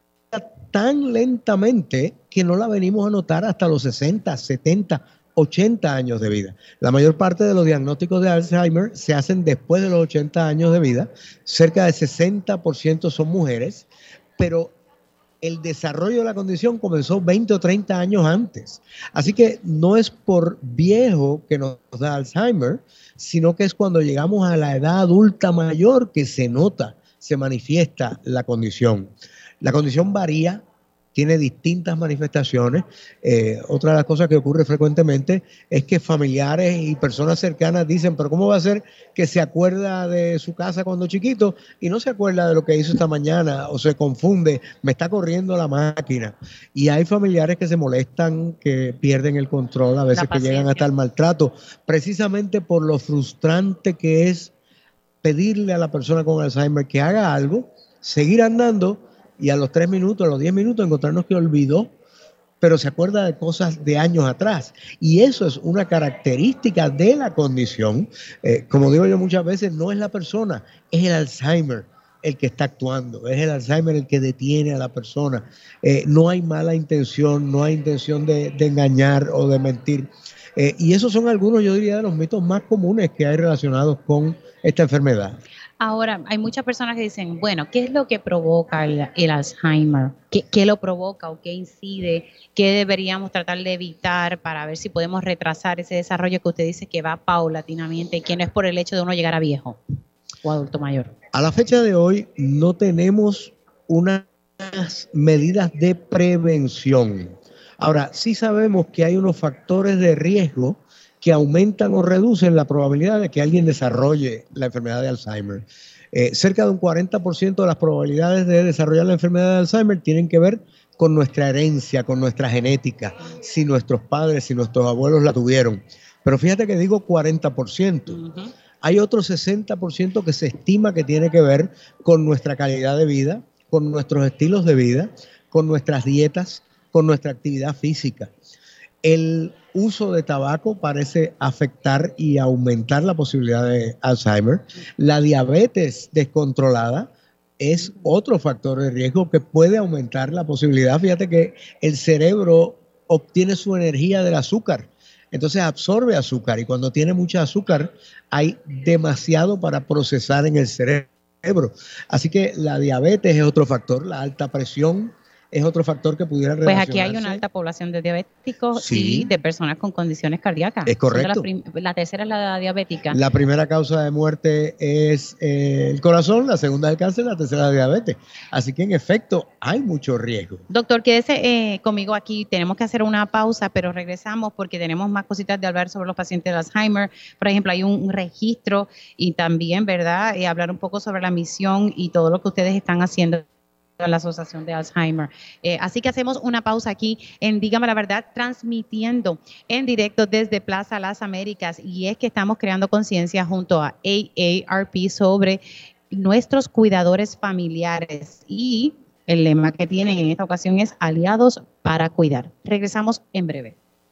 tan lentamente que no la venimos a notar hasta los 60, 70, 80 años de vida. La mayor parte de los diagnósticos de Alzheimer se hacen después de los 80 años de vida, cerca de 60% son mujeres, pero el desarrollo de la condición comenzó 20 o 30 años antes. Así que no es por viejo que nos da Alzheimer, sino que es cuando llegamos a la edad adulta mayor que se nota, se manifiesta la condición. La condición varía tiene distintas manifestaciones. Eh, otra de las cosas que ocurre frecuentemente es que familiares y personas cercanas dicen, pero ¿cómo va a ser que se acuerda de su casa cuando chiquito y no se acuerda de lo que hizo esta mañana o se confunde, me está corriendo la máquina? Y hay familiares que se molestan, que pierden el control, a veces que llegan hasta el maltrato, precisamente por lo frustrante que es pedirle a la persona con Alzheimer que haga algo, seguir andando y a los tres minutos, a los diez minutos, encontrarnos que olvidó, pero se acuerda de cosas de años atrás. Y eso es una característica de la condición. Eh, como digo yo muchas veces, no es la persona, es el Alzheimer el que está actuando, es el Alzheimer el que detiene a la persona. Eh, no hay mala intención, no hay intención de, engañar o de mentir. Eh, y esos son algunos, yo diría, de los mitos más comunes que hay relacionados con esta enfermedad. Ahora, hay muchas personas que dicen, bueno, ¿qué es lo que provoca el, Alzheimer? ¿Qué, lo provoca o qué incide? ¿Qué deberíamos tratar de evitar para ver si podemos retrasar ese desarrollo que usted dice que va paulatinamente y que no es por el hecho de uno llegar a viejo o adulto mayor? A la fecha de hoy no tenemos unas medidas de prevención. Ahora, sí sabemos que hay unos factores de riesgo que aumentan o reducen la probabilidad de que alguien desarrolle la enfermedad de Alzheimer. Eh, cerca de un 40% de las probabilidades de desarrollar la enfermedad de Alzheimer tienen que ver con nuestra herencia, con nuestra genética, si nuestros padres, si nuestros abuelos la tuvieron. Pero fíjate que digo 40%. Hay otro 60% que se estima que tiene que ver con nuestra calidad de vida, con nuestros estilos de vida, con nuestras dietas, con nuestra actividad física. El uso de tabaco parece afectar y aumentar la posibilidad de Alzheimer. La diabetes descontrolada es otro factor de riesgo que puede aumentar la posibilidad. Fíjate que el cerebro obtiene su energía del azúcar. Entonces absorbe azúcar y cuando tiene mucha azúcar hay demasiado para procesar en el cerebro. Así que la diabetes es otro factor, la alta presión es otro factor que pudiera Pues aquí hay una alta población de diabéticos y de personas con condiciones cardíacas. Es correcto. La, tercera es la diabética. La primera causa de muerte es eh, el corazón, la segunda es el cáncer, la tercera la diabetes. Así que en efecto hay mucho riesgo. Doctor, quédese eh, conmigo aquí. Tenemos que hacer una pausa, pero regresamos porque tenemos más cositas de hablar sobre los pacientes de Alzheimer. Por ejemplo, hay un, registro y también, ¿verdad? Y hablar un poco sobre la misión y todo lo que ustedes están haciendo la Asociación de Alzheimer. Eh, así que hacemos una pausa aquí en Dígame la Verdad, transmitiendo en directo desde Plaza Las Américas. Y es que estamos creando conciencia junto a AARP sobre nuestros cuidadores familiares. Y el lema que tienen en esta ocasión es Aliados para Cuidar. Regresamos en breve.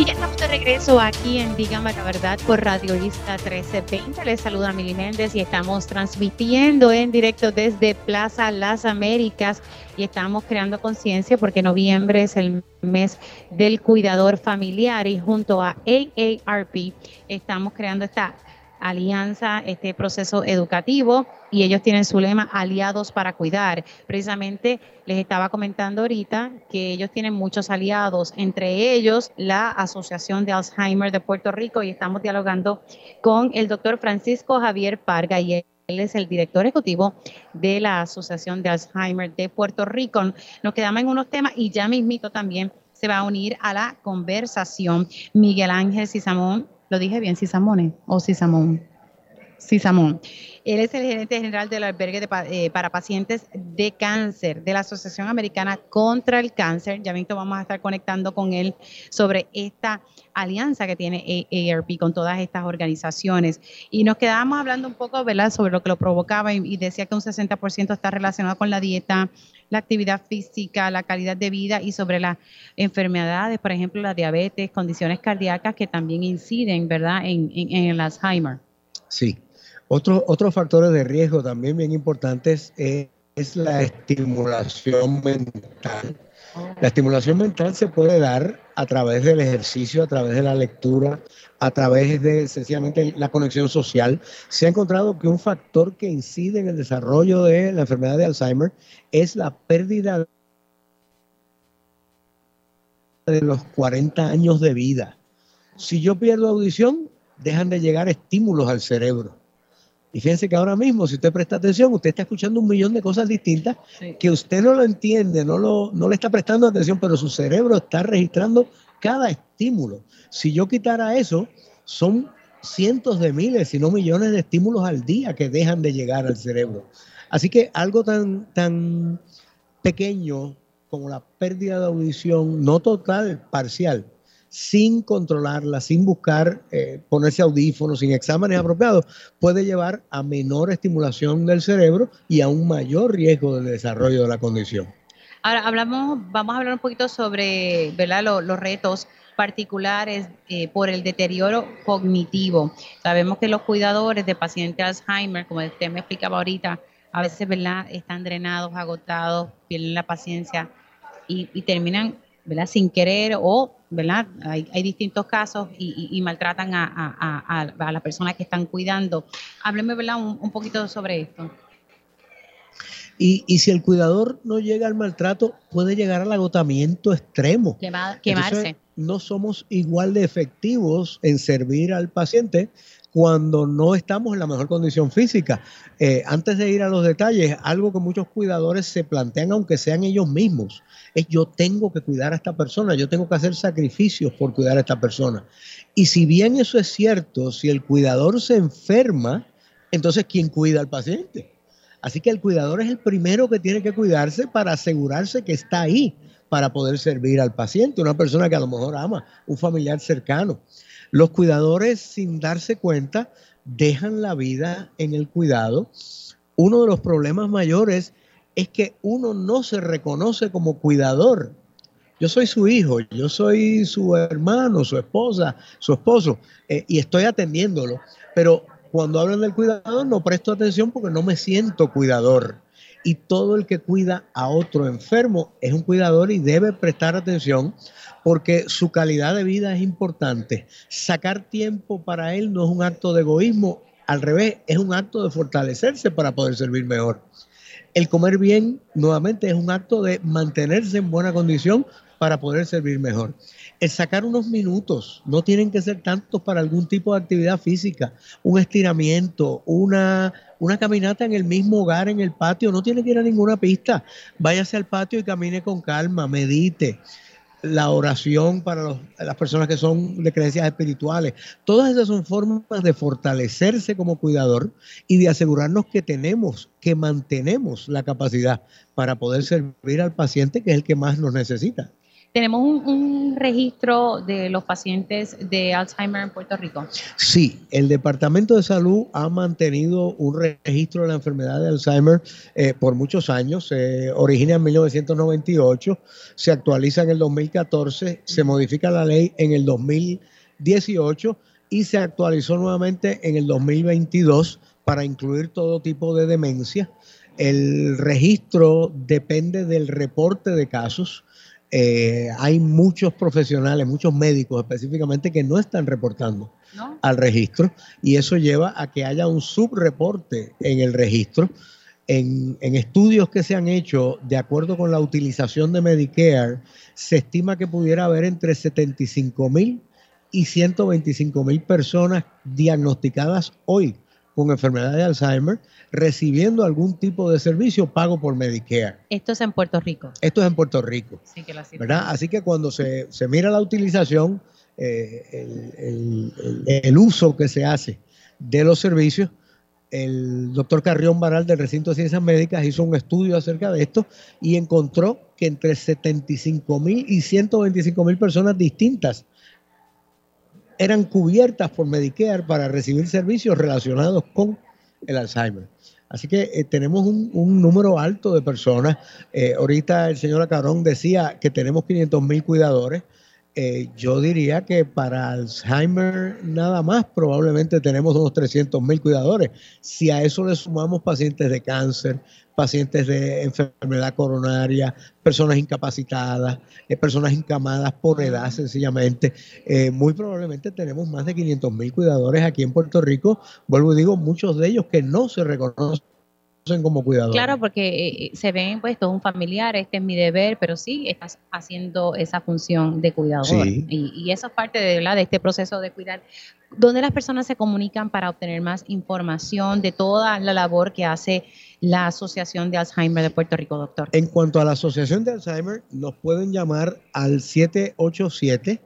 y ya estamos de regreso aquí en Dígame la Verdad por Radio Lista 1320. Les saluda Mili Méndez y estamos transmitiendo en directo desde Plaza Las Américas y estamos creando conciencia porque noviembre es el mes del cuidador familiar y junto a AARP estamos creando esta alianza, este proceso educativo y ellos tienen su lema aliados para cuidar. Precisamente les estaba comentando ahorita que ellos tienen muchos aliados, entre ellos la Asociación de Alzheimer de Puerto Rico y estamos dialogando con el doctor Francisco Javier Parga y él es el director ejecutivo de la Asociación de Alzheimer de Puerto Rico. Nos quedamos en unos temas y ya mismito también se va a unir a la conversación Miguel Ángel Cisamón lo dije bien, Cisamone o Cisamón. Cisamón. Él es el gerente general del albergue eh, para pacientes de cáncer de la Asociación Americana contra el Cáncer. Ya mismo vamos a estar conectando con él sobre esta alianza que tiene AARP con todas estas organizaciones. Y nos quedábamos hablando un poco, ¿verdad?, sobre lo que lo provocaba y, y decía que un 60% está relacionado con la dieta, la actividad física, la calidad de vida y sobre las enfermedades, por ejemplo, la diabetes, condiciones cardíacas que también inciden, ¿verdad?, en, el Alzheimer. Sí. Otro, otros factores de riesgo también bien importantes es, es la estimulación mental. La estimulación mental se puede dar a través del ejercicio, a través de la lectura, a través de sencillamente la conexión social. Se ha encontrado que un factor que incide en el desarrollo de la enfermedad de Alzheimer es la pérdida de los 40 años de vida. Si yo pierdo audición, dejan de llegar estímulos al cerebro. Y fíjense que ahora mismo, si usted presta atención, usted está escuchando un millón de cosas distintas que usted no lo entiende, no, lo, no le está prestando atención, pero su cerebro está registrando cada estímulo. Si yo quitara eso, son cientos de miles, si no millones de estímulos al día que dejan de llegar al cerebro. Así que algo tan, tan pequeño como la pérdida de audición, no total, parcial, sin controlarla, sin buscar eh, ponerse audífonos, sin exámenes apropiados, puede llevar a menor estimulación del cerebro y a un mayor riesgo del desarrollo de la condición. Ahora hablamos, vamos a hablar un poquito sobre ¿verdad? Los, retos particulares eh, por el deterioro cognitivo. Sabemos que los cuidadores de pacientes Alzheimer, como usted me explicaba ahorita, a veces ¿verdad? están drenados, agotados, pierden la paciencia y, y terminan ¿verdad? sin querer o ¿verdad? Hay, distintos casos y, maltratan a, las personas que están cuidando. Hábleme, ¿verdad? Un, poquito sobre esto. Y, si el cuidador no llega al maltrato, puede llegar al agotamiento extremo. quemarse. no somos igual de efectivos en servir al paciente cuando no estamos en la mejor condición física. Eh, antes de ir a los detalles, algo que muchos cuidadores se plantean, aunque sean ellos mismos, es yo tengo que cuidar a esta persona, yo tengo que hacer sacrificios por cuidar a esta persona. Y si bien eso es cierto, si el cuidador se enferma, entonces ¿quién cuida al paciente? Así que el cuidador es el primero que tiene que cuidarse para asegurarse que está ahí para poder servir al paciente, una persona que a lo mejor ama, un familiar cercano. Los cuidadores, sin darse cuenta, dejan la vida en el cuidado. Uno de los problemas mayores es que uno no se reconoce como cuidador. Yo soy su hijo, yo soy su hermano, su esposa, su esposo, eh, y estoy atendiéndolo. Pero cuando hablan del cuidador no presto atención porque no me siento cuidador. Y todo el que cuida a otro enfermo es un cuidador y debe prestar atención porque su calidad de vida es importante. Sacar tiempo para él no es un acto de egoísmo, al revés, es un acto de fortalecerse para poder servir mejor. El comer bien, nuevamente, es un acto de mantenerse en buena condición para poder servir mejor. El sacar unos minutos, no tienen que ser tantos para algún tipo de actividad física, un estiramiento, una, una caminata en el mismo hogar, en el patio, no tiene que ir a ninguna pista. Váyase al patio y camine con calma, medite la oración para las personas que son de creencias espirituales. Todas esas son formas de fortalecerse como cuidador y de asegurarnos que tenemos, que mantenemos la capacidad para poder servir al paciente que es el que más nos necesita. ¿Tenemos un, registro de los pacientes de Alzheimer en Puerto Rico? Sí, el Departamento de Salud ha mantenido un registro de la enfermedad de Alzheimer eh, por muchos años. Se origina en 1998, se actualiza en el 2014, se modifica la ley en el 2018 y se actualizó nuevamente en el 2022 para incluir todo tipo de demencia. El registro depende del reporte de casos eh, hay muchos profesionales, muchos médicos específicamente que no están reportando al registro y eso lleva a que haya un subreporte en el registro. En, en, estudios que se han hecho de acuerdo con la utilización de Medicare, se estima que pudiera haber entre 75 mil y 125 mil personas diagnosticadas hoy con enfermedad de Alzheimer recibiendo algún tipo de servicio pago por Medicare. Esto es en Puerto Rico. Esto es en Puerto Rico. Sí, que ¿verdad? Así que cuando se, mira la utilización, eh, el, uso que se hace de los servicios, el doctor Carrión Baral del Recinto de Ciencias Médicas hizo un estudio acerca de esto y encontró que entre 75 mil y 125 mil personas distintas eran cubiertas por Medicare para recibir servicios relacionados con el Alzheimer. Así que eh, tenemos un, número alto de personas. Eh, ahorita el señor Acarón decía que tenemos 500 mil cuidadores. Eh, yo diría que para Alzheimer nada más probablemente tenemos unos 300 mil cuidadores. Si a eso le sumamos pacientes de cáncer, pacientes de enfermedad coronaria, personas incapacitadas, eh, personas encamadas por edad sencillamente, eh, muy probablemente tenemos más de 500 mil cuidadores aquí en Puerto Rico. Vuelvo y digo, muchos de ellos que no se reconocen como cuidador. Claro, porque eh, se ven, pues, todo un familiar, este es mi deber, pero sí estás haciendo esa función de cuidador. Y, eso es parte de, de este proceso de cuidar. ¿Dónde las personas se comunican para obtener más información de toda la labor que hace la Asociación de Alzheimer de Puerto Rico, doctor? En cuanto a la Asociación de Alzheimer, nos pueden llamar al 787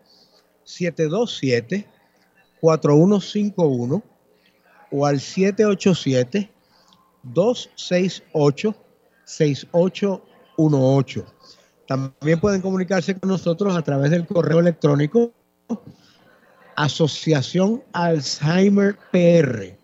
727 4151 o al 787 268-6818. También pueden comunicarse con nosotros a través del correo electrónico Asociación Alzheimer PR.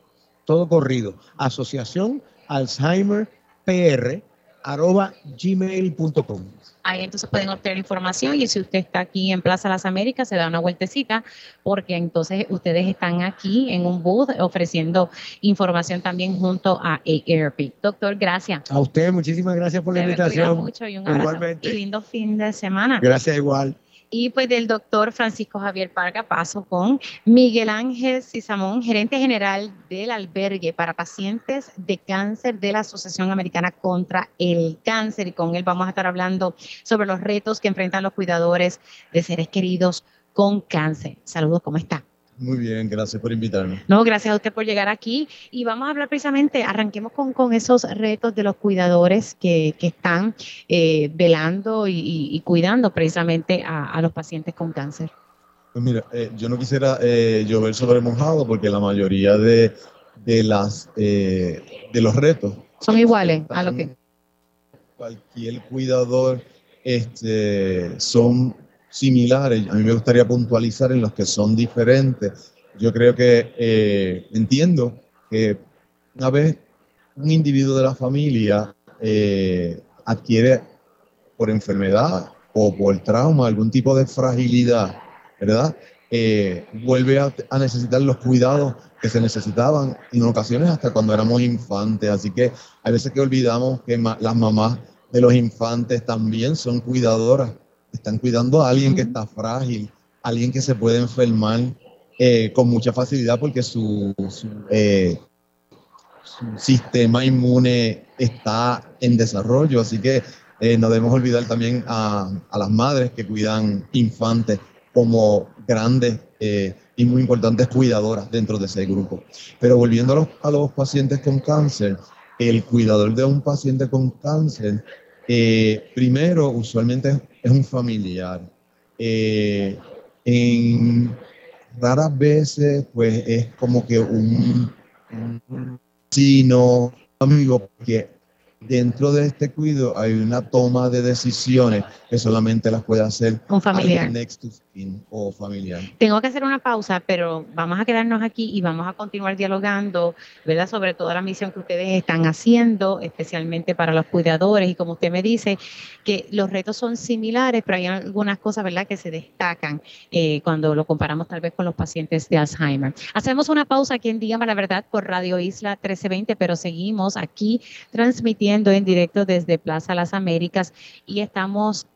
Todo corrido. Asociación Alzheimer PR arroba gmail.com. Ahí entonces pueden obtener información y si usted está aquí en Plaza Las Américas, se da una vueltecita porque entonces ustedes están aquí en un booth ofreciendo información también junto a AARP. Doctor, gracias. A usted, muchísimas gracias por la invitación. Mucho y un Igualmente. Y lindo fin de semana. Gracias igual y pues del doctor Francisco Javier Parga paso con Miguel Ángel Cisamón, gerente general del albergue para pacientes de cáncer de la Asociación Americana contra el Cáncer y con él vamos a estar hablando sobre los retos que enfrentan los cuidadores de seres queridos con cáncer. Saludos, ¿cómo está? Muy bien, gracias por invitarme. No, gracias a usted por llegar aquí. Y vamos a hablar precisamente, arranquemos con, con esos retos de los cuidadores que, que están eh, velando y, cuidando precisamente a, los pacientes con cáncer. Pues mira, eh, yo no quisiera eh, llover sobre mojado porque la mayoría de, de, las, de los retos Son iguales a lo que... Cualquier cuidador este, son similares. A mí me gustaría puntualizar en los que son diferentes. Yo creo que eh, entiendo que una vez un individuo de la familia eh, adquiere por enfermedad o por trauma algún tipo de fragilidad, ¿verdad? Eh, vuelve a, necesitar los cuidados que se necesitaban en ocasiones hasta cuando éramos infantes. Así que hay veces que olvidamos que las mamás de los infantes también son cuidadoras. Están cuidando a alguien que está frágil, alguien que se puede enfermar eh, con mucha facilidad porque su, su, eh, su, sistema inmune está en desarrollo. Así que eh, no debemos olvidar también a, a, las madres que cuidan infantes como grandes y muy importantes cuidadoras dentro de ese grupo. Pero volviendo a los, a los pacientes con cáncer, el cuidador de un paciente con cáncer, eh, primero, usualmente es un familiar. Eh, en raras veces, pues es como que un, un amigo, que dentro de este cuidado hay una toma de decisiones que solamente las puede hacer un familiar next to kin o familiar. Tengo que hacer una pausa, pero vamos a quedarnos aquí y vamos a continuar dialogando, ¿verdad? Sobre toda la misión que ustedes están haciendo, especialmente para los cuidadores y como usted me dice, que los retos son similares, pero hay algunas cosas, ¿verdad?, que se destacan eh, cuando lo comparamos tal vez con los pacientes de Alzheimer. Hacemos una pausa aquí en Dígame la Verdad por Radio Isla 1320, pero seguimos aquí transmitiendo en directo desde Plaza Las Américas y estamos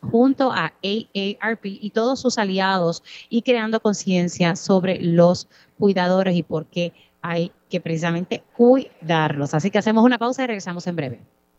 junto a AARP y todos sus aliados y creando conciencia sobre los cuidadores y por qué hay que precisamente cuidarlos. Así que hacemos una pausa y regresamos en breve.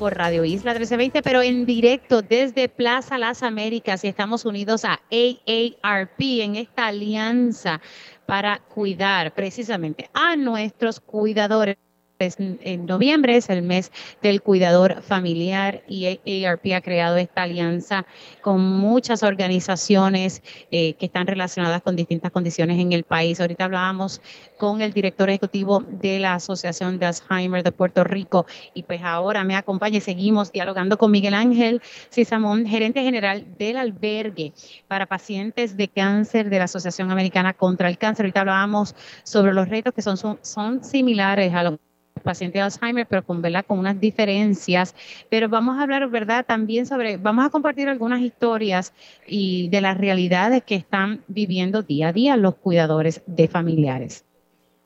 por Radio Isla 1320, pero en directo desde Plaza Las Américas y estamos unidos a AARP en esta alianza para cuidar precisamente a nuestros cuidadores en noviembre es el mes del cuidador familiar y AARP ha creado esta alianza con muchas organizaciones eh, que están relacionadas con distintas condiciones en el país. Ahorita hablábamos con el director ejecutivo de la Asociación de Alzheimer de Puerto Rico y pues ahora me acompaña y seguimos dialogando con Miguel Ángel Cisamón, gerente general del albergue para pacientes de cáncer de la Asociación Americana contra el Cáncer. Ahorita hablábamos sobre los retos que son, son, son similares a los pacientes de Alzheimer, pero con, ¿verdad? con unas diferencias. Pero vamos a hablar, ¿verdad? También sobre, vamos a compartir algunas historias y de las realidades que están viviendo día a día los cuidadores de familiares.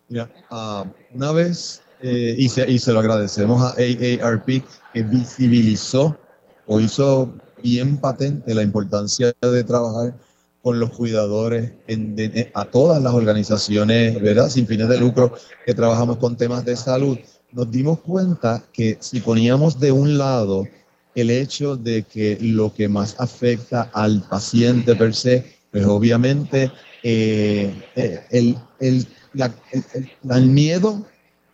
Mira, uh, una vez, eh, y se lo agradecemos a AARP, que visibilizó o hizo bien patente la importancia de trabajar con los cuidadores, en, a todas las organizaciones, ¿verdad? Sin fines de lucro que trabajamos con temas de salud, nos dimos cuenta que si poníamos de un lado el hecho de que lo que más afecta al paciente per se, pues obviamente eh, el, el, el, el, miedo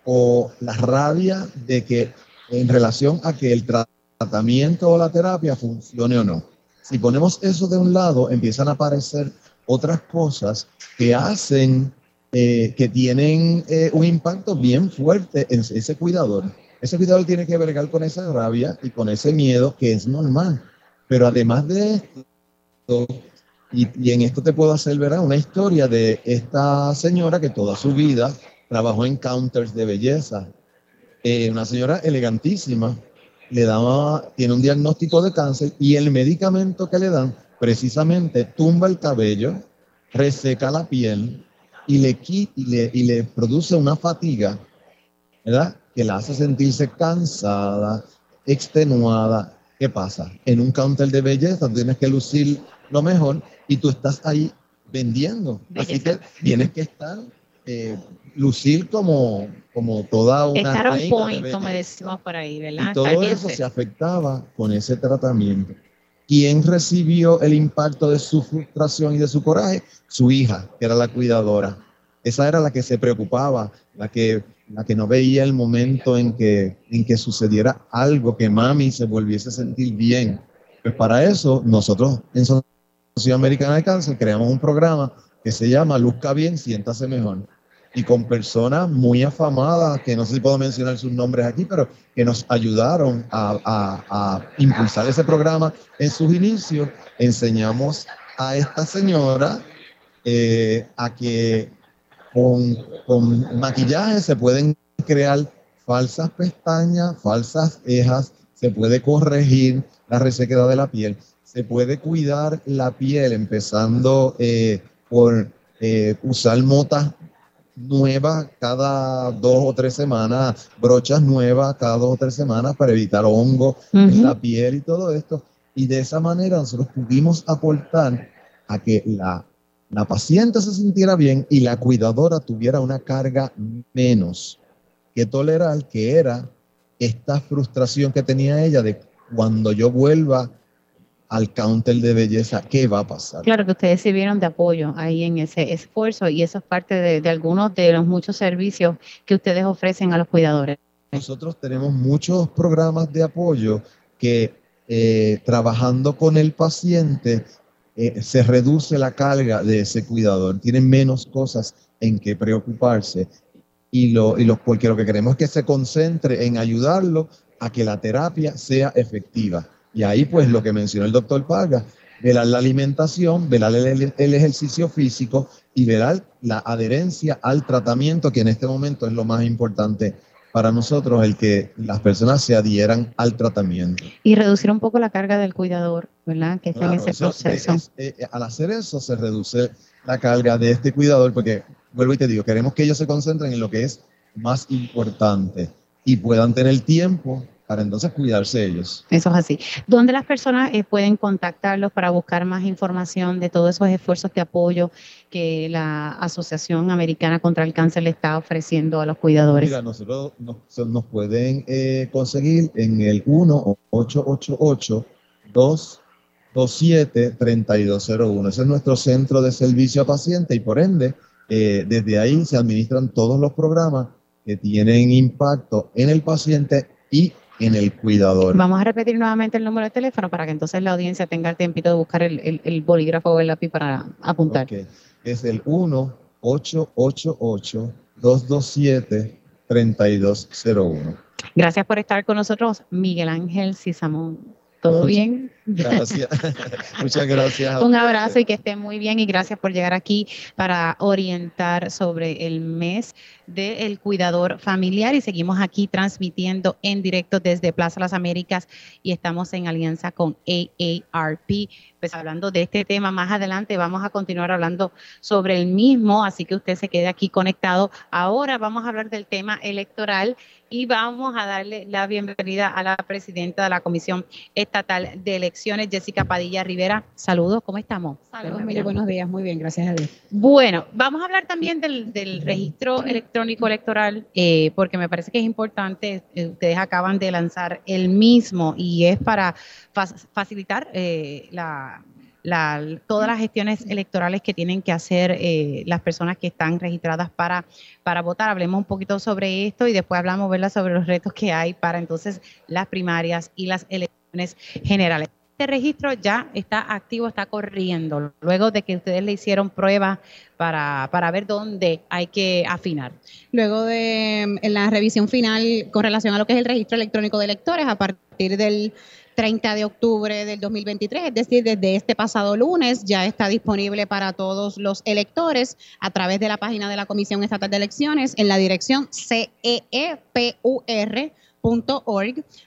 o la rabia de que en relación a que el tratamiento o la terapia funcione o no. Si ponemos eso de un lado, empiezan a aparecer otras cosas que hacen, eh, que tienen eh, un impacto bien fuerte en ese cuidador. Ese cuidador tiene que bregar con esa rabia y con ese miedo que es normal. Pero además de esto, y, en esto te puedo hacer ver una historia de esta señora que toda su vida trabajó en counters de belleza. Eh, una señora elegantísima, le daba, tiene un diagnóstico de cáncer y el medicamento que le dan precisamente tumba el cabello, reseca la piel y le, y le, y le produce una fatiga, ¿verdad? Que la hace sentirse cansada, extenuada. ¿Qué pasa? En un counter de belleza tienes que lucir lo mejor y tú estás ahí vendiendo. Así que tienes que estar eh, lucir como, como toda una... Estar on point, como decimos por ahí, ¿verdad? Y todo eso se afectaba con ese tratamiento. ¿quién recibió el impacto de su frustración y de su coraje? Su hija, que era la cuidadora. Esa era la que se preocupaba, la que, la que no veía el momento en que, en que sucediera algo, que mami se volviese a sentir bien. Pues para eso, nosotros en Sociedad Americana de Cáncer creamos un programa que se llama Luzca Bien, Siéntase Mejor y con personas muy afamadas, que no sé si puedo mencionar sus nombres aquí, pero que nos ayudaron a, impulsar ese programa en sus inicios. Enseñamos a esta señora eh, a que con, con maquillaje se pueden crear falsas pestañas, falsas cejas, se puede corregir la resequedad de la piel, se puede cuidar la piel empezando eh, por eh, usar motas nuevas cada dos o tres semanas, brochas nuevas cada dos o tres semanas para evitar hongo en la piel y todo esto. Y de esa manera nosotros pudimos aportar a que la, la paciente se sintiera bien y la cuidadora tuviera una carga menos que tolerar, que era esta frustración que tenía ella de cuando yo vuelva al counter de belleza, ¿qué va a pasar? Claro que ustedes sirvieron de apoyo ahí en ese esfuerzo y eso es parte de, algunos de los muchos servicios que ustedes ofrecen a los cuidadores. Nosotros tenemos muchos programas de apoyo que eh, trabajando con el paciente eh, se reduce la carga de ese cuidador, tiene menos cosas en que preocuparse y, lo, y lo, porque lo que queremos es que se concentre en ayudarlo a que la terapia sea efectiva y ahí pues lo que mencionó el doctor Parga, velar la alimentación, velar el, ejercicio físico y velar la adherencia al tratamiento, que en este momento es lo más importante para nosotros, el que las personas se adhieran al tratamiento. Y reducir un poco la carga del cuidador, ¿verdad? Que está en ese proceso. Eh, al hacer eso se reduce la carga de este cuidador, porque, vuelvo y te digo, queremos que ellos se concentren en lo que es más importante y puedan tener tiempo para entonces cuidarse ellos. Eso es así. ¿Dónde las personas eh, pueden contactarlos para buscar más información de todos esos esfuerzos de apoyo que la Asociación Americana contra el Cáncer le está ofreciendo a los cuidadores? Mira, nosotros nos, pueden eh, conseguir en el 1-888-227-3201. Ese es nuestro centro de servicio a paciente y por ende, eh, desde ahí se administran todos los programas que tienen impacto en el paciente y en el cuidador. Vamos a repetir nuevamente el número de teléfono para que entonces la audiencia tenga el tiempito de buscar el, bolígrafo o el lápiz para apuntar. Es el 1-888-227-3201. Gracias por estar con nosotros, Miguel Ángel Cisamón. ¿Todo bien? Gracias. Muchas gracias. Un abrazo y que esté muy bien y gracias por llegar aquí para orientar sobre el mes del cuidador familiar y seguimos aquí transmitiendo en directo desde Plaza Las Américas y estamos en alianza con AARP. Pues hablando de este tema más adelante vamos a continuar hablando sobre el mismo, así que usted se quede aquí conectado. Ahora vamos a hablar del tema electoral y vamos a darle la bienvenida a la presidenta de la Comisión Estatal de Elecciones, Jessica Padilla Rivera. Saludos, ¿cómo estamos? Saludos, mire, buenos días, muy bien, gracias a Dios. Bueno, vamos a hablar también del, registro electrónico electoral, eh, porque me parece que es importante, eh, ustedes acaban de lanzar el mismo y es para facilitar eh, la todas las gestiones electorales que tienen que hacer eh, las personas que están registradas para, para votar. Hablemos un poquito sobre esto y después hablamos ¿verdad? sobre los retos que hay para entonces las primarias y las elecciones generales. Este registro ya está activo, está corriendo, luego de que ustedes le hicieron pruebas para, para ver dónde hay que afinar. Luego de la revisión final con relación a lo que es el registro electrónico de electores, a partir del 30 de octubre del 2023, es decir, desde este pasado lunes ya está disponible para todos los electores a través de la página de la Comisión Estatal de Elecciones en la dirección ceepur.org.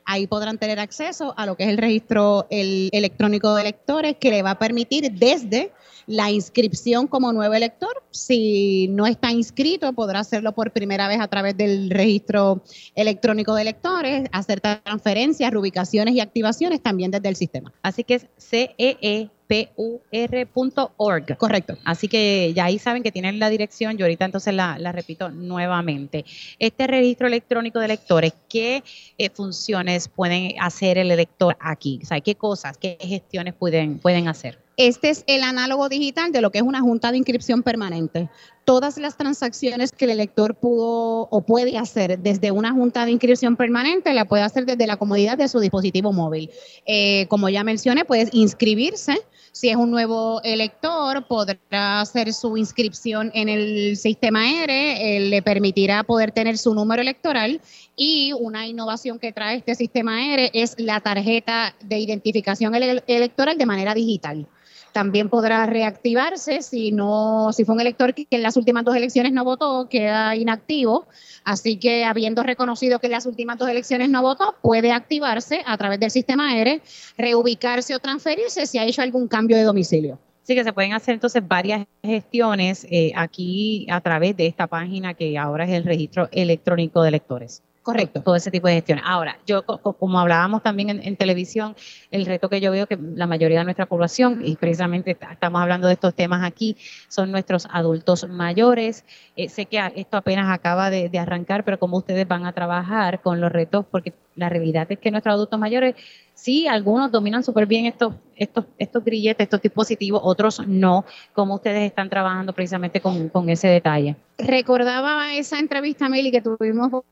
Ahí podrán tener acceso a lo que es el registro electrónico de electores que le va a permitir desde la inscripción como nuevo elector. Si no está inscrito, podrá hacerlo por primera vez a través del registro electrónico de electores, hacer transferencias, reubicaciones y activaciones también desde el sistema. Así que es CEE pur.org. Correcto. Así que ya ahí saben que tienen la dirección, yo ahorita entonces la, la repito nuevamente. Este registro electrónico de electores, ¿qué eh, funciones pueden hacer el elector aquí? O sea, ¿qué cosas, qué gestiones pueden, pueden hacer? Este es el análogo digital de lo que es una junta de inscripción permanente. Todas las transacciones que el elector pudo o puede hacer desde una junta de inscripción permanente, la puede hacer desde la comodidad de su dispositivo móvil. Eh, como ya mencioné, puedes inscribirse. Si es un nuevo elector, podrá hacer su inscripción en el sistema ERE, le permitirá poder tener su número electoral y una innovación que trae este sistema ERE es la tarjeta de identificación ele- electoral de manera digital. También podrá reactivarse si no, si fue un elector que en las últimas dos elecciones no votó, queda inactivo. Así que habiendo reconocido que en las últimas dos elecciones no votó, puede activarse a través del sistema ERE, reubicarse o transferirse si ha hecho algún cambio de domicilio. Sí, que se pueden hacer entonces varias gestiones eh, aquí a través de esta página que ahora es el registro electrónico de electores. Correcto. Todo ese tipo de gestiones. Ahora, yo, co- co- como hablábamos también en, en televisión, el reto que yo veo que la mayoría de nuestra población, y precisamente est- estamos hablando de estos temas aquí, son nuestros adultos mayores. Eh, sé que esto apenas acaba de, de arrancar, pero como ustedes van a trabajar con los retos, porque la realidad es que nuestros adultos mayores, sí, algunos dominan súper bien estos, estos, estos grilletes, estos dispositivos, otros no. ¿Cómo ustedes están trabajando precisamente con, con ese detalle? recordaba esa entrevista, Meli, que tuvimos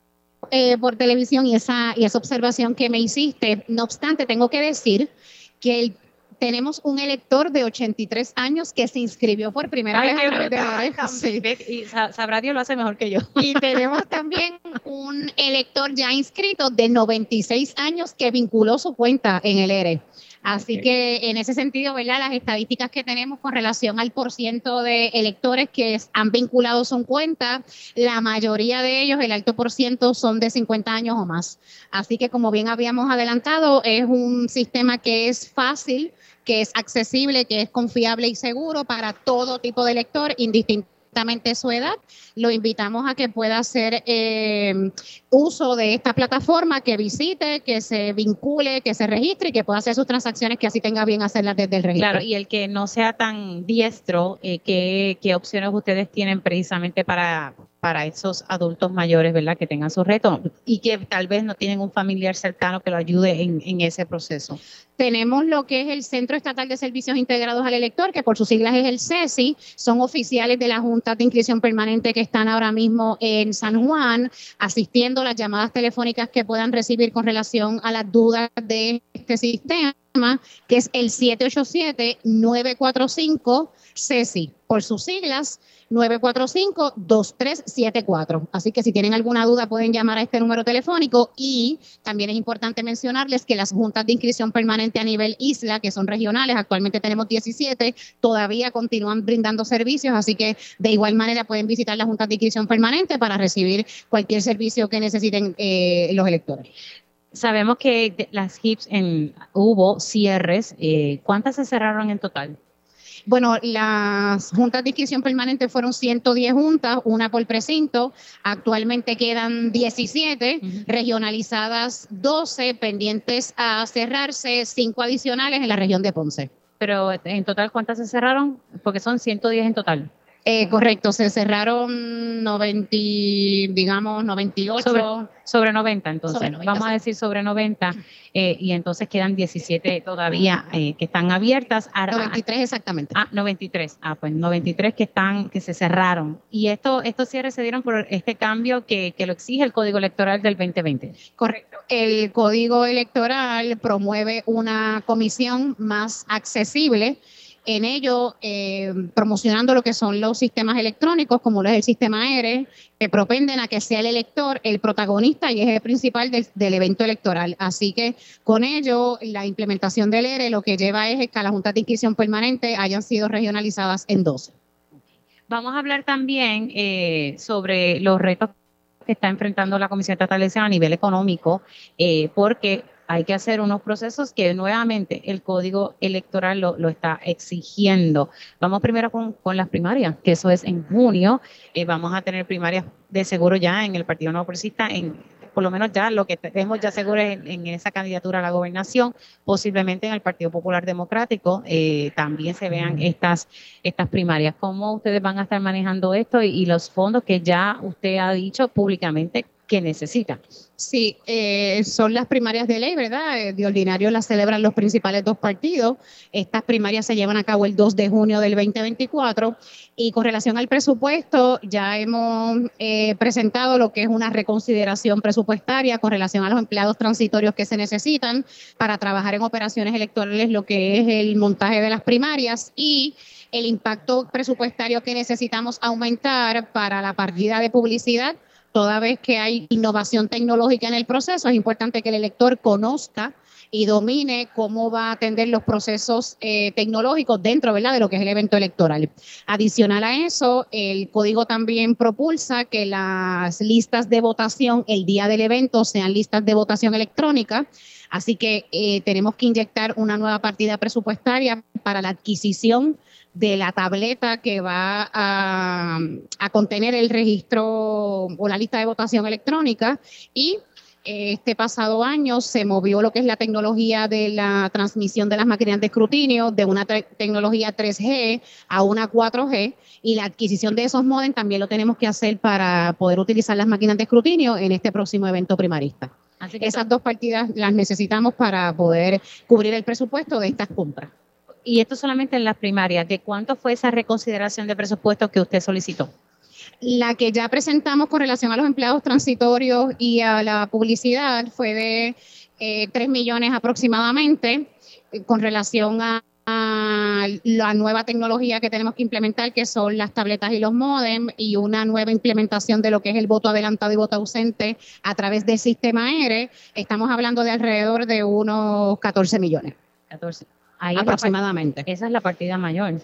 eh, por televisión y esa, y esa observación que me hiciste. No obstante, tengo que decir que el- tenemos un elector de 83 años que se inscribió por primera Ay, vez qué a través de la. Sí. Y sa- sabrá Dios lo hace mejor que yo. Y tenemos también un elector ya inscrito de 96 años que vinculó su cuenta en el ERE. Así que en ese sentido, ¿verdad? Las estadísticas que tenemos con relación al porciento de electores que han vinculado su cuenta, la mayoría de ellos, el alto porciento, son de 50 años o más. Así que como bien habíamos adelantado, es un sistema que es fácil, que es accesible, que es confiable y seguro para todo tipo de elector, indistintamente su edad. Lo invitamos a que pueda hacer eh, uso de esta plataforma, que visite, que se vincule, que se registre y que pueda hacer sus transacciones, que así tenga bien hacerlas desde el registro. Claro, y el que no sea tan diestro, eh, ¿qué, qué opciones ustedes tienen precisamente para, para esos adultos mayores, ¿verdad? Que tengan su reto y que tal vez no tienen un familiar cercano que lo ayude en, ese proceso. Tenemos lo que es el Centro Estatal de Servicios Integrados al Elector, que por sus siglas es el CESI, son oficiales de la Junta de Inscripción Permanente que están ahora mismo en San Juan, asistiendo las llamadas telefónicas que puedan recibir con relación a las dudas de este sistema, que es el 787-945-CESI, por sus siglas 945-2374. Así que si tienen alguna duda pueden llamar a este número telefónico y también es importante mencionarles que las juntas de inscripción permanente a nivel isla, que son regionales, actualmente tenemos 17, todavía continúan brindando servicios, así que de igual manera pueden visitar las juntas de inscripción permanente para recibir cualquier servicio que necesiten eh, los electores. Sabemos que las HIPS en, hubo cierres. eh, ¿Cuántas se cerraron en total? Bueno, las juntas de inscripción permanente fueron 110 juntas, una por precinto. Actualmente quedan 17, Ujú. regionalizadas 12, pendientes a cerrarse, 5 adicionales en la región de Ponce. Pero en total, ¿cuántas se cerraron? Porque son 110 en total. Eh, correcto, se cerraron 90, digamos, 98. Sobre, sobre 90, entonces. Sobre 90, Vamos a decir sobre 90. eh, y entonces quedan 17 todavía eh, que están abiertas. Ahora- 93 exactamente. Ah, 93. Ah, pues 93 que están, que se cerraron. Y esto, estos cierres se dieron por este cambio que, que lo exige el Código Electoral del 2020. Correcto. El Código Electoral promueve una comisión más accesible. En ello, eh, promocionando lo que son los sistemas electrónicos, como lo es el sistema ERE, que propenden a que sea el elector el protagonista y eje principal del, evento electoral. Así que con ello, la implementación del ERE lo que lleva es que las juntas de inscripción permanente hayan sido regionalizadas en 12. Vamos a hablar también eh, sobre los retos que está enfrentando la Comisión Estatal de Elecciones a nivel económico, eh, porque hay que hacer unos procesos que nuevamente el Código Electoral lo, lo está exigiendo. Vamos primero con, con las primarias, que eso es en junio. Eh, vamos a tener primarias de seguro ya en el Partido Nuevo Progresista en por lo menos ya lo que tenemos ya seguro en, en esa candidatura a la gobernación, posiblemente en el Partido Popular Democrático eh, también se vean estas, estas primarias. ¿Cómo ustedes van a estar manejando esto y, y los fondos que ya usted ha dicho públicamente que necesitan? Sí, eh, son las primarias de ley, ¿verdad? Eh, De ordinario las celebran los principales dos partidos. Estas primarias se llevan a cabo el 2 de junio del 2024 y con relación al presupuesto ya hemos eh, presentado lo que es una reconsideración presupuestaria con relación a los empleados transitorios que se necesitan para trabajar en operaciones electorales, lo que es el montaje de las primarias y el impacto presupuestario que necesitamos aumentar para la partida de publicidad toda vez que hay innovación tecnológica en el proceso, es importante que el elector conozca y domine cómo va a atender los procesos eh, tecnológicos dentro de lo que es el evento electoral. Adicional a eso, el código también propulsa que las listas de votación el día del evento sean listas de votación electrónica. Así que eh, tenemos que inyectar una nueva partida presupuestaria para la adquisición de la tableta que va a, a contener el registro o la lista de votación electrónica y este pasado año se movió lo que es la tecnología de la transmisión de las máquinas de escrutinio de una te- tecnología 3G a una 4G y la adquisición de esos modems también lo tenemos que hacer para poder utilizar las máquinas de escrutinio en este próximo evento primarista. Así que Esas dos partidas las necesitamos para poder cubrir el presupuesto de estas compras. Y esto solamente en las primarias. ¿De cuánto fue esa reconsideración de presupuesto que usted solicitó? La que ya presentamos con relación a los empleados transitorios y a la publicidad fue de eh, 3 millones aproximadamente eh, con relación a, a la nueva tecnología que tenemos que implementar, que son las tabletas y los modem, y una nueva implementación de lo que es el voto adelantado y voto ausente a través del sistema ERE. Estamos hablando de alrededor de unos 14 millones 14. Ahí es la par- aproximadamente. esa es la partida mayor.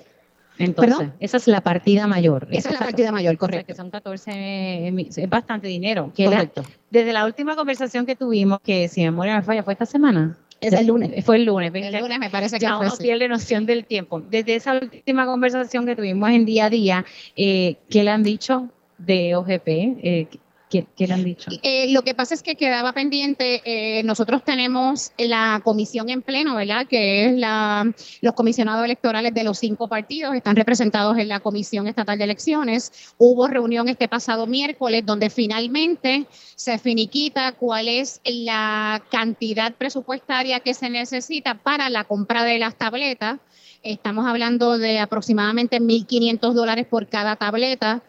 Entonces, ¿Perdón? esa es la partida mayor. Esa es la partida mayor, O sea, que correcto. son 14, eh, es bastante dinero. Que Correcto. desde la última conversación que tuvimos, que si memoria me falla, fue esta semana. Es el lunes. Fue el lunes. El lunes me parece que ya uno pierde noción del tiempo. Desde esa última conversación que tuvimos en día a día, eh, ¿qué le han dicho de OGP? Eh, ¿qué, qué le han dicho? Eh, lo que pasa es que quedaba pendiente, eh, nosotros tenemos la comisión en pleno, ¿verdad? Que es la, los comisionados electorales de los cinco partidos, están representados en la Comisión Estatal de Elecciones. Hubo reunión este pasado miércoles donde finalmente se finiquita cuál es la cantidad presupuestaria que se necesita para la compra de las tabletas. Estamos hablando de aproximadamente 1.500 dólares por cada tableta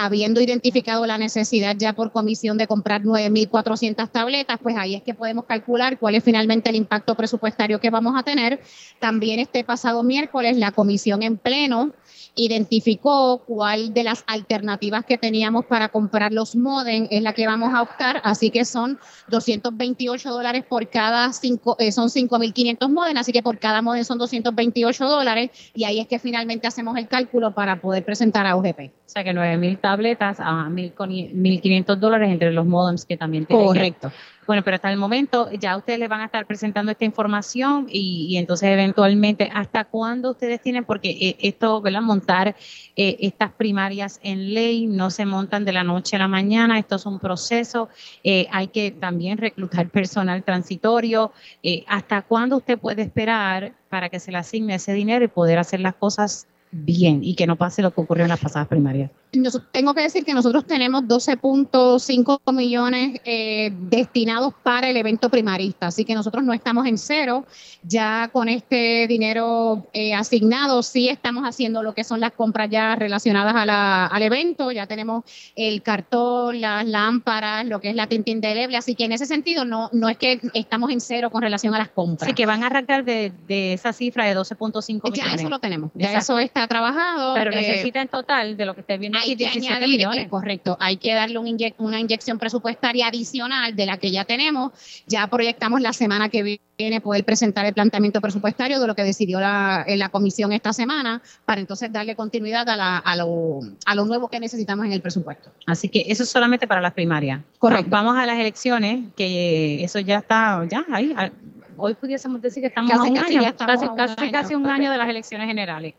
habiendo identificado la necesidad ya por comisión de comprar 9.400 tabletas, pues ahí es que podemos calcular cuál es finalmente el impacto presupuestario que vamos a tener. También este pasado miércoles la comisión en pleno identificó cuál de las alternativas que teníamos para comprar los modem es la que vamos a optar, así que son 228 dólares por cada cinco, eh, son 5.500 modem, así que por cada modem son 228 dólares y ahí es que finalmente hacemos el cálculo para poder presentar a UGP. O sea que 9.000 tabletas a 1.500 dólares entre los modems que también tienen. Correcto. Bueno, pero hasta el momento ya ustedes les van a estar presentando esta información y, y entonces eventualmente, ¿hasta cuándo ustedes tienen? Porque eh, esto, ¿verdad? Montar eh, estas primarias en ley no se montan de la noche a la mañana, esto es un proceso, eh, hay que también reclutar personal transitorio. Eh, ¿Hasta cuándo usted puede esperar para que se le asigne ese dinero y poder hacer las cosas bien y que no pase lo que ocurrió en las pasadas primarias? Nos- tengo que decir que nosotros tenemos 12.5 millones eh, destinados para el evento primarista, así que nosotros no estamos en cero. Ya con este dinero eh, asignado, sí estamos haciendo lo que son las compras ya relacionadas a la- al evento. Ya tenemos el cartón, las lámparas, lo que es la tinta indeleble, así que en ese sentido no, no es que estamos en cero con relación a las compras. Así que van a arrancar de, de esa cifra de 12.5 millones. ya eso lo tenemos, ya Exacto. eso está trabajado. Pero eh, necesita en total de lo que esté viendo hay que 17 añadir, millones. eh, correcto, hay que darle un inye- una inyección presupuestaria adicional de la que ya tenemos. Ya proyectamos la semana que viene poder presentar el planteamiento presupuestario de lo que decidió la, en la comisión esta semana para entonces darle continuidad a, la- a lo, a lo nuevo que necesitamos en el presupuesto. Así que eso es solamente para las primarias. Correcto. Vamos a las elecciones, que eso ya está, ya ahí. Hoy pudiésemos decir que estamos Casi, a un casi año, ya estamos casi, un año, casi un año correcto. de las elecciones generales.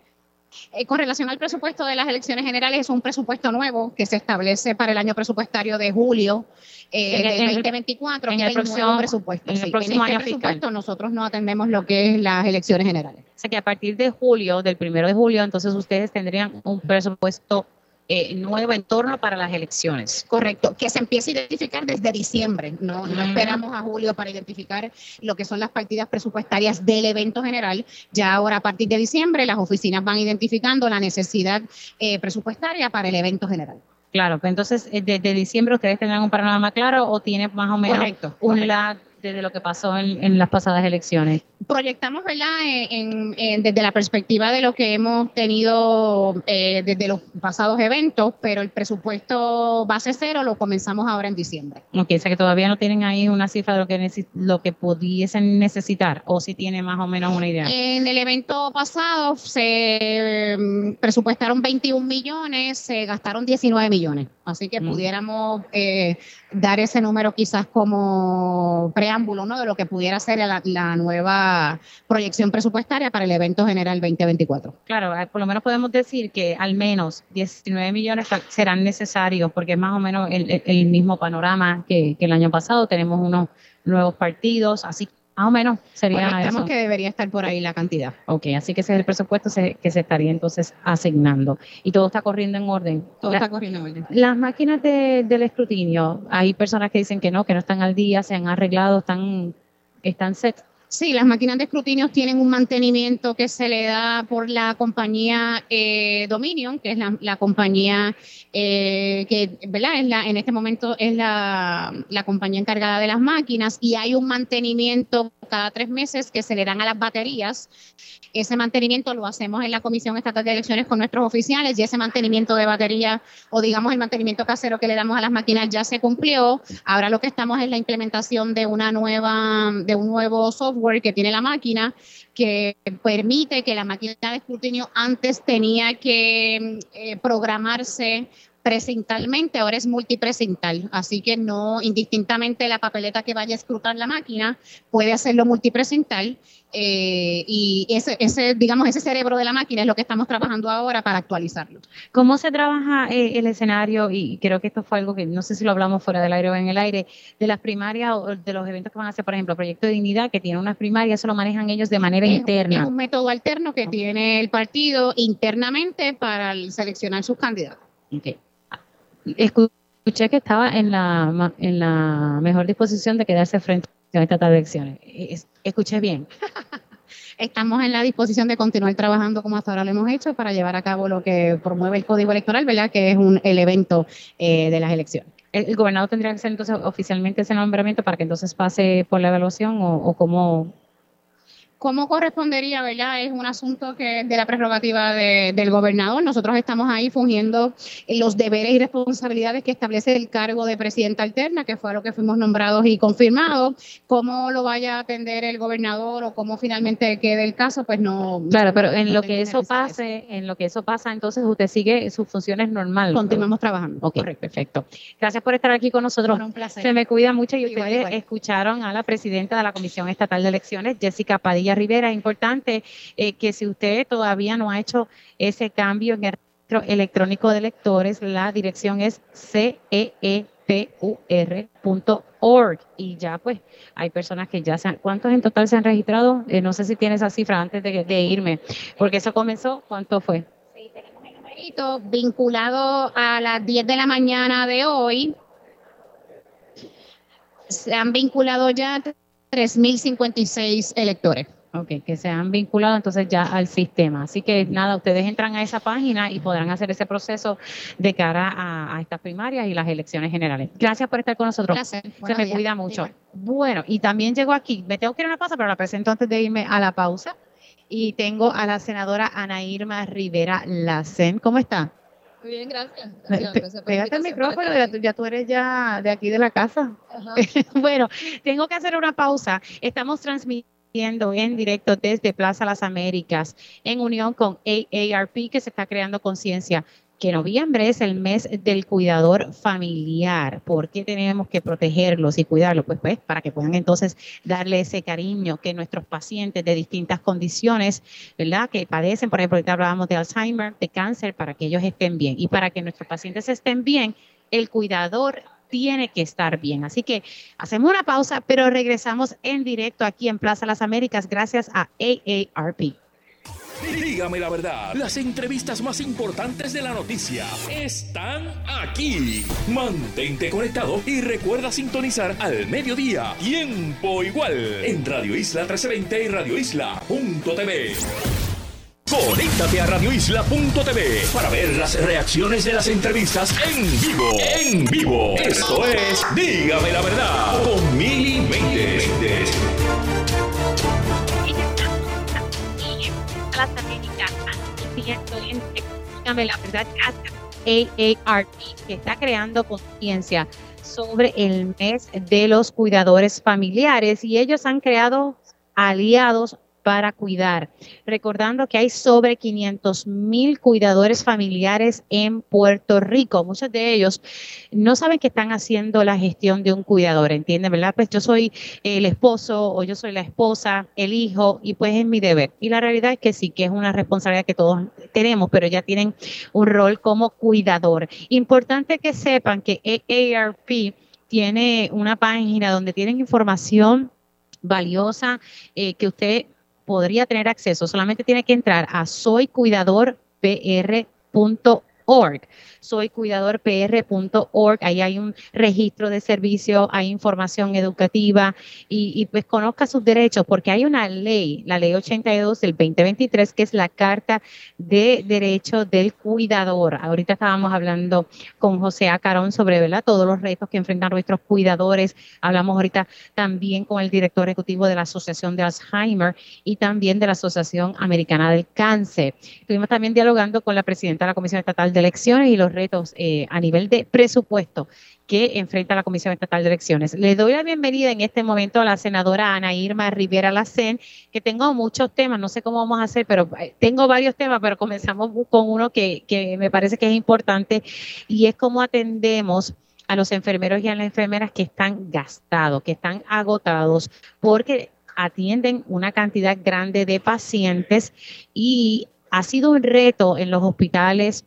Eh, con relación al presupuesto de las elecciones generales, es un presupuesto nuevo que se establece para el año presupuestario de julio eh, En el- 2024, en el próximo- presupuesto. en el sí. próximo este año fiscal. presupuesto nosotros no atendemos lo que es las elecciones generales. O sea que a partir de julio, del primero de julio, entonces ustedes tendrían un presupuesto eh, nuevo en torno para las elecciones. Correcto, que se empiece a identificar desde diciembre. No, no esperamos a julio para identificar lo que son las partidas presupuestarias del evento general. Ya ahora a partir de diciembre las oficinas van identificando la necesidad eh, presupuestaria para el evento general. Claro, pues entonces eh, desde diciembre ustedes tendrán un panorama claro o tiene más o menos Correcto. un correcto. lag desde lo que pasó en, en las pasadas elecciones. proyectamos, ¿verdad? Eh, en- en- desde la perspectiva de lo que hemos tenido eh, desde los pasados eventos, pero el presupuesto base cero lo comenzamos ahora en diciembre. Ok, o sea que todavía no tienen ahí una cifra de lo que, lo que pudiesen necesitar o si tiene más o menos una idea. En el evento pasado se mm, presupuestaron 21 millones, se gastaron 19 millones. Así que Mm. pudiéramos eh, dar ese número quizás como preámbulo ¿no? de lo que pudiera ser la, la nueva proyección presupuestaria para el evento general 2024. Claro, eh, por lo menos podemos decir que al menos 19 millones serán necesarios porque es más o menos el, el- el mismo panorama que, que el año pasado. Tenemos unos nuevos partidos, así más o menos sería eso. Creemos que debería estar por ahí la cantidad. Ok, así que ese es el presupuesto se- que se estaría entonces asignando. Y todo está corriendo en orden. Todo La- está corriendo en orden. Las máquinas de- del escrutinio, hay personas que dicen que no, que no están al día, se han arreglado, están, están set. Sí, las máquinas de escrutinio tienen un mantenimiento que se le da por la compañía eh, Dominion, que es la, la compañía eh, que, ¿verdad? Es la, en este momento es la, la compañía encargada de las máquinas y hay un mantenimiento cada tres meses que se le dan a las baterías. Ese mantenimiento lo hacemos en la Comisión Estatal de Elecciones con nuestros oficiales y ese mantenimiento de batería o digamos el mantenimiento casero que le damos a las máquinas ya se cumplió. Ahora lo que estamos es la implementación de una nueva, de un nuevo software que tiene la máquina que permite que la máquina de escrutinio antes tenía que eh, programarse precintalmente, ahora es multiprecintal, así que no indistintamente la papeleta que vaya a escrutar la máquina puede hacerlo multiprecintal eh, y ese, ese, digamos, ese cerebro de la máquina es lo que estamos trabajando ahora para actualizarlo. ¿Cómo se trabaja eh, el escenario? Y creo que esto fue algo que no sé si lo hablamos fuera del aire o en el aire, de las primarias o de los eventos que van a hacer, por ejemplo, Proyecto de Dignidad, que tiene unas primarias, eso lo manejan ellos de manera Es- Es interna. un método alterno que tiene el partido internamente para el- seleccionar sus candidatos. Ok. Escuché que estaba en la, en la mejor disposición de quedarse frente a esta tarde de elecciones. Es- Escuché bien. Estamos en la disposición de continuar trabajando como hasta ahora lo hemos hecho para llevar a cabo lo que promueve el Código Electoral, ¿verdad? Que es un, el evento eh, de las elecciones. ¿El, el gobernador tendría que hacer entonces oficialmente ese nombramiento para que entonces pase por la evaluación o, o cómo? ¿Cómo correspondería, verdad? Es un asunto que de la prerrogativa de- del gobernador. Nosotros estamos ahí fungiendo los deberes y responsabilidades que establece el cargo de presidenta alterna, que fue a lo que fuimos nombrados y confirmados. ¿Cómo lo vaya a atender el gobernador o cómo finalmente quede el caso? Pues no. Claro, pero en no lo que eso pase, en lo que eso pasa, entonces usted sigue sus funciones normales. Continuamos trabajando. Ok, Correcto. perfecto. Gracias por estar aquí con nosotros. Bueno, un placer. Se me cuida mucho y Igual, ustedes igual. escucharon a la presidenta de la Comisión Estatal de Elecciones, Jessica Padilla Rivera. Importante eh, que si usted todavía no ha hecho ese cambio en el registro electrónico de electores, la dirección es ceepur.org y ya pues hay personas que ya se han, ¿cuántos en total se han registrado? Eh, no sé si tiene esa cifra antes de, de irme, porque eso comenzó, ¿cuánto fue? numerito vinculado a las 10 de la mañana de hoy. Se han vinculado ya 3.056 electores. Ok, que se han vinculado entonces ya al sistema. Así que nada, ustedes entran a esa página y podrán hacer ese proceso de cara a, a estas primarias y las elecciones generales. Gracias por estar con nosotros. Placer. Se Buenos me días. cuida mucho. Bueno, y también llegó aquí, me tengo que ir a una pausa, pero la presento antes de irme a la pausa. Y tengo a la senadora Ana Irma Rivera Lacen. ¿Cómo está? Muy bien, gracias. Gracias, gracias Pégate el micrófono, ya, tú- ya tú eres ya de aquí de la casa. Bueno, tengo que hacer una pausa. Estamos transmitiendo en directo desde Plaza Las Américas en unión con AARP que se está creando conciencia. que noviembre es el mes del cuidador familiar. ¿Por qué tenemos que protegerlos y cuidarlos? Pues, pues para que puedan entonces darle ese cariño que nuestros pacientes de distintas condiciones, ¿verdad? Que padecen, por ejemplo, ahorita hablábamos de Alzheimer, de cáncer, para que ellos estén bien. Y para que nuestros pacientes estén bien, el cuidador tiene que estar bien. Así que hacemos una pausa, pero regresamos en directo aquí en Plaza Las Américas gracias a AARP. Dígame la verdad, las entrevistas más importantes de la noticia están aquí. Mantente conectado y recuerda sintonizar al mediodía, tiempo igual, en Radio Isla 1320 y Radio Isla.tv. Conéctate a radioisla.tv para ver las reacciones de las entrevistas en vivo. En vivo. Esto es Dígame la verdad con Mili dígame la verdad, AARP, que está creando conciencia sobre el mes de los cuidadores familiares y ellos han creado aliados para cuidar. Recordando que hay sobre 500 mil cuidadores familiares en Puerto Rico. Muchos de ellos no saben que están haciendo la gestión de un cuidador, ¿entienden? ¿Verdad? Pues yo soy el esposo o yo soy la esposa, el hijo, y pues es mi deber. Y la realidad es que sí, que es una responsabilidad que todos tenemos, pero ya tienen un rol como cuidador. Importante que sepan que AARP tiene una página donde tienen información valiosa eh, que usted podría tener acceso, solamente tiene que entrar a soycuidadorpr.org soycuidadorpr.org. Ahí hay un registro de servicio, hay información educativa y, pues conozca sus derechos porque hay una ley, la ley 82 del 2023, que es la Carta de Derechos del Cuidador. Ahorita estábamos hablando con José Acarón sobre todos los retos que enfrentan nuestros cuidadores. Hablamos ahorita también con el director ejecutivo de la Asociación de Alzheimer y también de la Asociación Americana del Cáncer. Estuvimos también dialogando con la presidenta de la Comisión Estatal de Elecciones y los retos eh, a nivel de presupuesto que enfrenta la Comisión Estatal de Elecciones. Le doy la bienvenida en este momento a la senadora Ana Irma Rivera Lacén, que tengo muchos temas, no sé cómo vamos a hacer, pero eh, tengo varios temas, pero comenzamos con uno que, que me parece que es importante y es cómo atendemos a los enfermeros y a las enfermeras que están gastados, que están agotados, porque atienden una cantidad grande de pacientes y ha sido un reto en los hospitales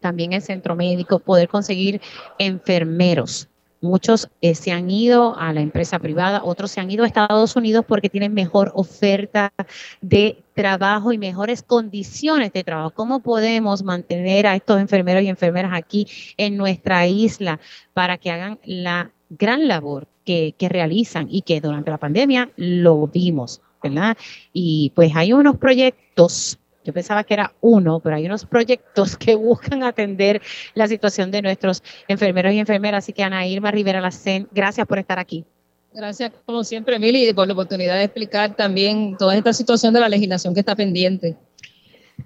también el centro médico, poder conseguir enfermeros. Muchos eh, se han ido a la empresa privada, otros se han ido a Estados Unidos porque tienen mejor oferta de trabajo y mejores condiciones de trabajo. ¿Cómo podemos mantener a estos enfermeros y enfermeras aquí en nuestra isla para que hagan la gran labor que, que realizan y que durante la pandemia lo vimos, ¿verdad? Y pues hay unos proyectos yo pensaba que era uno, pero hay unos proyectos que buscan atender la situación de nuestros enfermeros y enfermeras. Así que Ana Irma Rivera Lacen, gracias por estar aquí. Gracias, como siempre, Emily, por la oportunidad de explicar también toda esta situación de la legislación que está pendiente.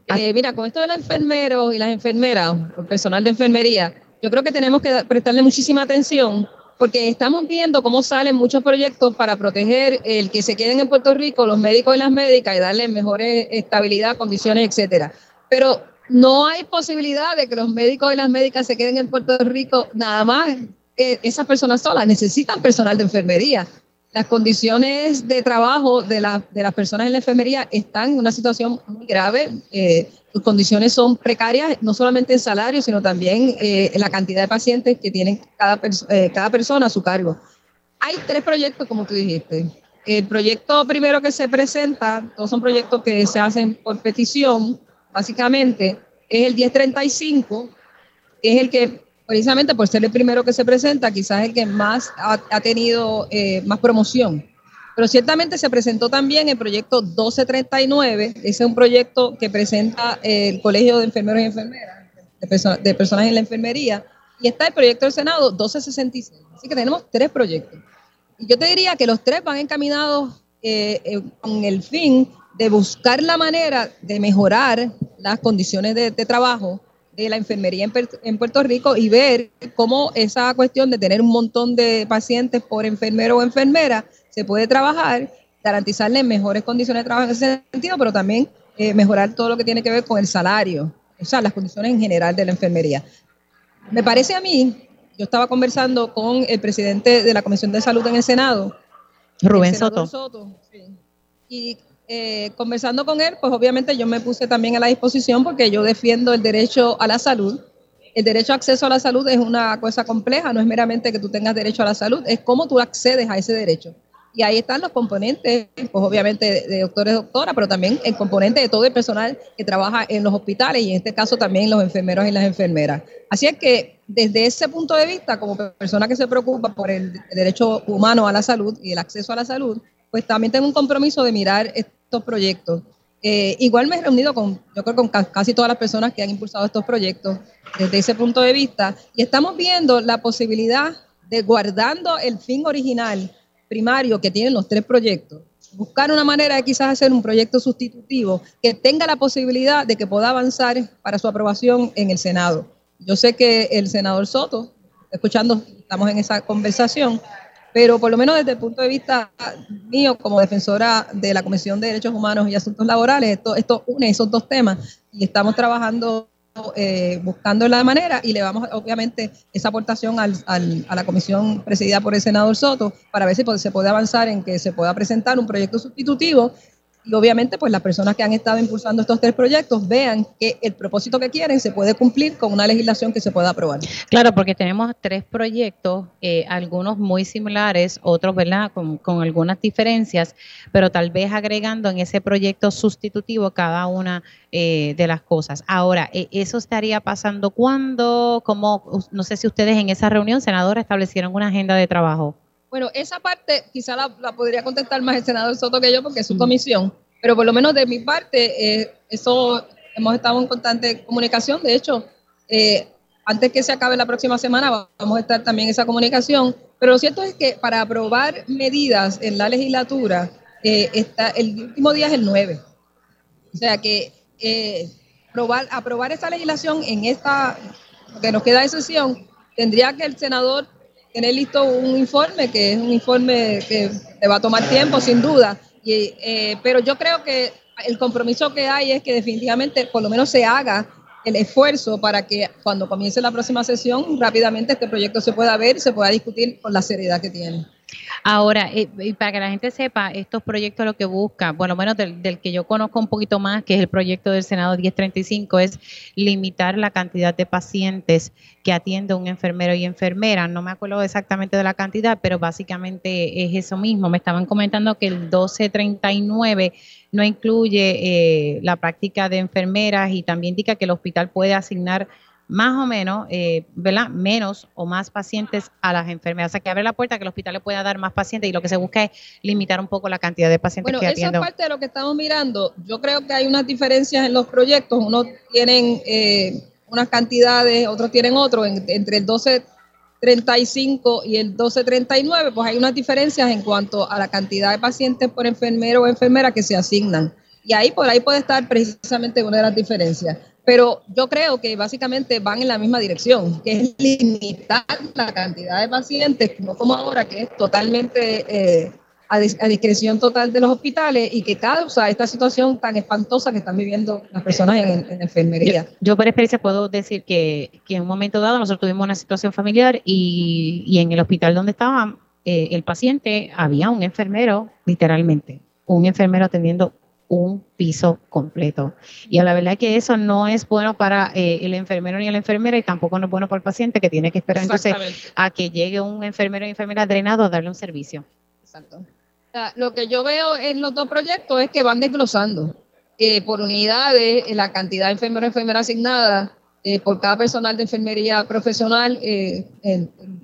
Ah. Eh, mira, con esto de los enfermeros y las enfermeras, el personal de enfermería, yo creo que tenemos que prestarle muchísima atención porque estamos viendo cómo salen muchos proyectos para proteger el que se queden en Puerto Rico, los médicos y las médicas, y darles mejores estabilidad, condiciones, etcétera. Pero no hay posibilidad de que los médicos y las médicas se queden en Puerto Rico nada más eh, esas personas solas, necesitan personal de enfermería. Las condiciones de trabajo de, de las personas en la enfermería están en una situación muy grave. Eh, sus condiciones son precarias, no solamente en salario, sino también eh, en la cantidad de pacientes que tienen cada, eh, cada persona a su cargo. Hay tres proyectos, como tú dijiste. El proyecto primero que se presenta, todos son proyectos que se hacen por petición, básicamente, es el 1035, es el que, precisamente por ser el primero que se presenta, quizás el que más ha, ha tenido eh, más promoción. Pero ciertamente se presentó también el proyecto 1239, ese es un proyecto que presenta el Colegio de Enfermeros y Enfermeras, de, personas en la enfermería, y está el proyecto del Senado 1266. Así que tenemos tres proyectos. Y yo te diría que los tres van encaminados eh, eh, con el fin de buscar la manera de mejorar las condiciones de, trabajo de la enfermería en, en, Puerto Rico y ver cómo esa cuestión de tener un montón de pacientes por enfermero o enfermera se puede trabajar, garantizarle mejores condiciones de trabajo en ese sentido, pero también eh, mejorar todo lo que tiene que ver con el salario o sea, las condiciones en general de la enfermería. Me parece a mí, yo estaba conversando con el presidente de la Comisión de Salud en el Senado, Rubén el Soto. sí. Y eh, conversando con él, pues obviamente yo me puse también a la disposición porque yo defiendo el derecho a la salud. El derecho a acceso a la salud es una cosa compleja, no es meramente que tú tengas derecho a la salud, es cómo tú accedes a ese derecho. Y ahí están los componentes, pues obviamente de, doctores, doctoras, pero también el componente de todo el personal que trabaja en los hospitales y en este caso también los enfermeros y las enfermeras. Así es que desde ese punto de vista, como persona que se preocupa por el derecho humano a la salud y el acceso a la salud, pues también tengo un compromiso de mirar estos proyectos. Eh, igual me he reunido con, yo creo, con ca- casi todas las personas que han impulsado estos proyectos desde ese punto de vista y estamos viendo la posibilidad de guardando el fin original primario que tienen los tres proyectos, buscar una manera de quizás hacer un proyecto sustitutivo que tenga la posibilidad de que pueda avanzar para su aprobación en el Senado. Yo sé que el senador Soto, escuchando, estamos en esa conversación, pero por lo menos desde el punto de vista mío como defensora de la Comisión de Derechos Humanos y Asuntos Laborales, esto, esto une esos dos temas y estamos trabajando eh, buscando la manera y le vamos obviamente esa aportación al- al- a la comisión presidida por el senador Soto para ver si se puede avanzar en que se pueda presentar un proyecto sustitutivo y obviamente pues las personas que han estado impulsando estos tres proyectos vean que el propósito que quieren se puede cumplir con una legislación que se pueda aprobar. Claro, porque tenemos tres proyectos, eh, algunos muy similares, otros, ¿verdad?, con, algunas diferencias, pero tal vez agregando en ese proyecto sustitutivo cada una eh, de las cosas. Ahora, eh, ¿eso estaría pasando cuándo? ¿Cómo? No sé si ustedes en esa reunión, senadora, establecieron una agenda de trabajo. Bueno, esa parte quizá la, podría contestar más el senador Soto que yo porque es su comisión, pero por lo menos de mi parte, eh, eso hemos estado en constante comunicación. De hecho, eh, antes que se acabe la próxima semana va- vamos a estar también en esa comunicación. Pero lo cierto es que para aprobar medidas en la legislatura, eh, está, el último día es el 9. O sea que eh, probar, aprobar esa legislación en esta, que nos queda de sesión, tendría que el senador tener listo un informe, que es un informe que le va a tomar tiempo, sin duda. Y, eh, pero yo creo que el compromiso que hay es que definitivamente por lo menos se haga el esfuerzo para que cuando comience la próxima sesión rápidamente este proyecto se pueda ver y se pueda discutir con la seriedad que tiene. Ahora, eh, para que la gente sepa, estos proyectos lo que buscan, bueno, menos del, del que yo conozco un poquito más, que es el proyecto del Senado 1035, es limitar la cantidad de pacientes que atiende un enfermero y enfermera. No me acuerdo exactamente de la cantidad, pero básicamente es eso mismo. Me estaban comentando que el 1239 no incluye eh, la práctica de enfermeras y también indica que el hospital puede asignar más o menos, eh, ¿verdad? Menos o más pacientes a las enfermeras. O sea, que abre la puerta que el hospital le pueda dar más pacientes y lo que se busca es limitar un poco la cantidad de pacientes Bueno, que esa es atienden. parte de lo que estamos mirando. Yo creo que hay unas diferencias en los proyectos. Unos tienen eh, unas cantidades, otros tienen otros. En- entre el 1235 y el 1239, pues hay unas diferencias en cuanto a la cantidad de pacientes por enfermero o enfermera que se asignan. Y ahí por ahí puede estar precisamente una de las diferencias. Pero yo creo que básicamente van en la misma dirección, que es limitar la cantidad de pacientes, no como ahora, que es totalmente eh, a, dis- a discreción total de los hospitales y que causa esta situación tan espantosa que están viviendo las personas en, en enfermería. Yo por experiencia puedo decir que, que en un momento dado nosotros tuvimos una situación familiar y, y en el hospital donde estaba eh, el paciente había un enfermero, literalmente, un enfermero atendiendo un piso completo. Y a la verdad que eso no es bueno para eh, el enfermero ni la enfermera y tampoco no es bueno para el paciente que tiene que esperar entonces a que llegue un enfermero y enfermera drenado a darle un servicio. Exacto. O sea, lo que yo veo en los dos proyectos es que van desglosando eh, por unidades eh, la cantidad de enfermeros y enfermeras asignadas eh, por cada personal de enfermería profesional en,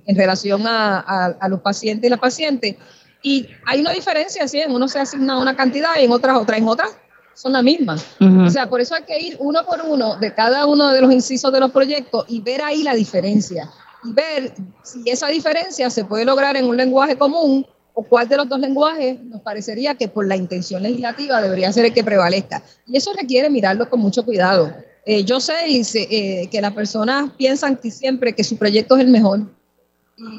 en relación a, a- a los pacientes y las pacientes. Y hay una diferencia, ¿sí? En uno se asigna una cantidad y en otras otra, en otras son la misma. Ujú. O sea, por eso hay que ir uno por uno de cada uno de los incisos de los proyectos y ver ahí la diferencia. Y ver si esa diferencia se puede lograr en un lenguaje común o cuál de los dos lenguajes nos parecería que por la intención legislativa debería ser el que prevalezca. Y eso requiere mirarlo con mucho cuidado. Eh, yo sé, eh, que las personas piensan que siempre que su proyecto es el mejor.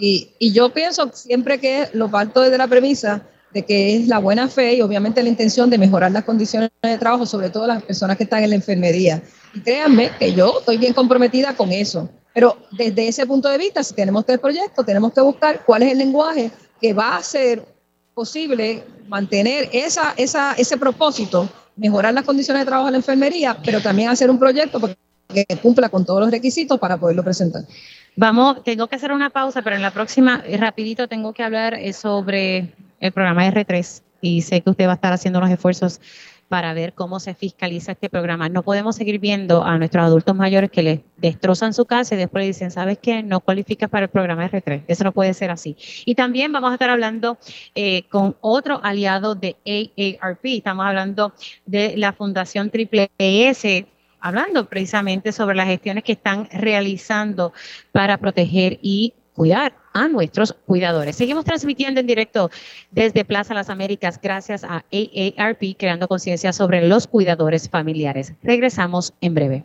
Y, yo pienso siempre que lo parto desde la premisa de que es la buena fe y obviamente la intención de mejorar las condiciones de trabajo, sobre todo las personas que están en la enfermería. Y créanme que yo estoy bien comprometida con eso. Pero desde ese punto de vista, si tenemos tres proyectos, tenemos que buscar cuál es el lenguaje que va a hacer posible mantener esa, ese propósito, mejorar las condiciones de trabajo en la enfermería, pero también hacer un proyecto que cumpla con todos los requisitos para poderlo presentar. Vamos, tengo que hacer una pausa, pero en la próxima, eh, rapidito, tengo que hablar eh, sobre el programa R3 y sé que usted va a estar haciendo los esfuerzos para ver cómo se fiscaliza este programa. No podemos seguir viendo a nuestros adultos mayores que les destrozan su casa y después dicen, ¿sabes qué? No cualificas para el programa R3. Eso no puede ser así. Y también vamos a estar hablando eh, con otro aliado de AARP. Estamos hablando de la Fundación Triple S hablando precisamente sobre las gestiones que están realizando para proteger y cuidar a nuestros cuidadores. Seguimos transmitiendo en directo desde Plaza Las Américas gracias a AARP, creando conciencia sobre los cuidadores familiares. Regresamos en breve.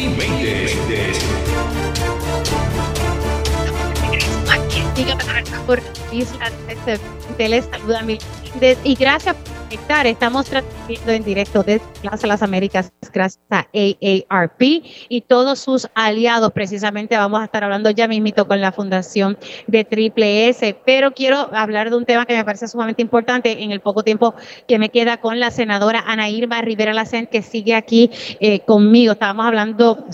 Por Isla 1320. Les saluda y gracias por conectar. Estamos transmitiendo en directo desde Plaza Las Américas gracias a AARP y todos sus aliados. Precisamente vamos a estar hablando ya mismito con la Fundación de Triple S, pero quiero hablar de un tema que me parece sumamente importante en el poco tiempo que me queda con la senadora Ana Irma Rivera Lacen, que sigue aquí eh, conmigo. Estábamos hablando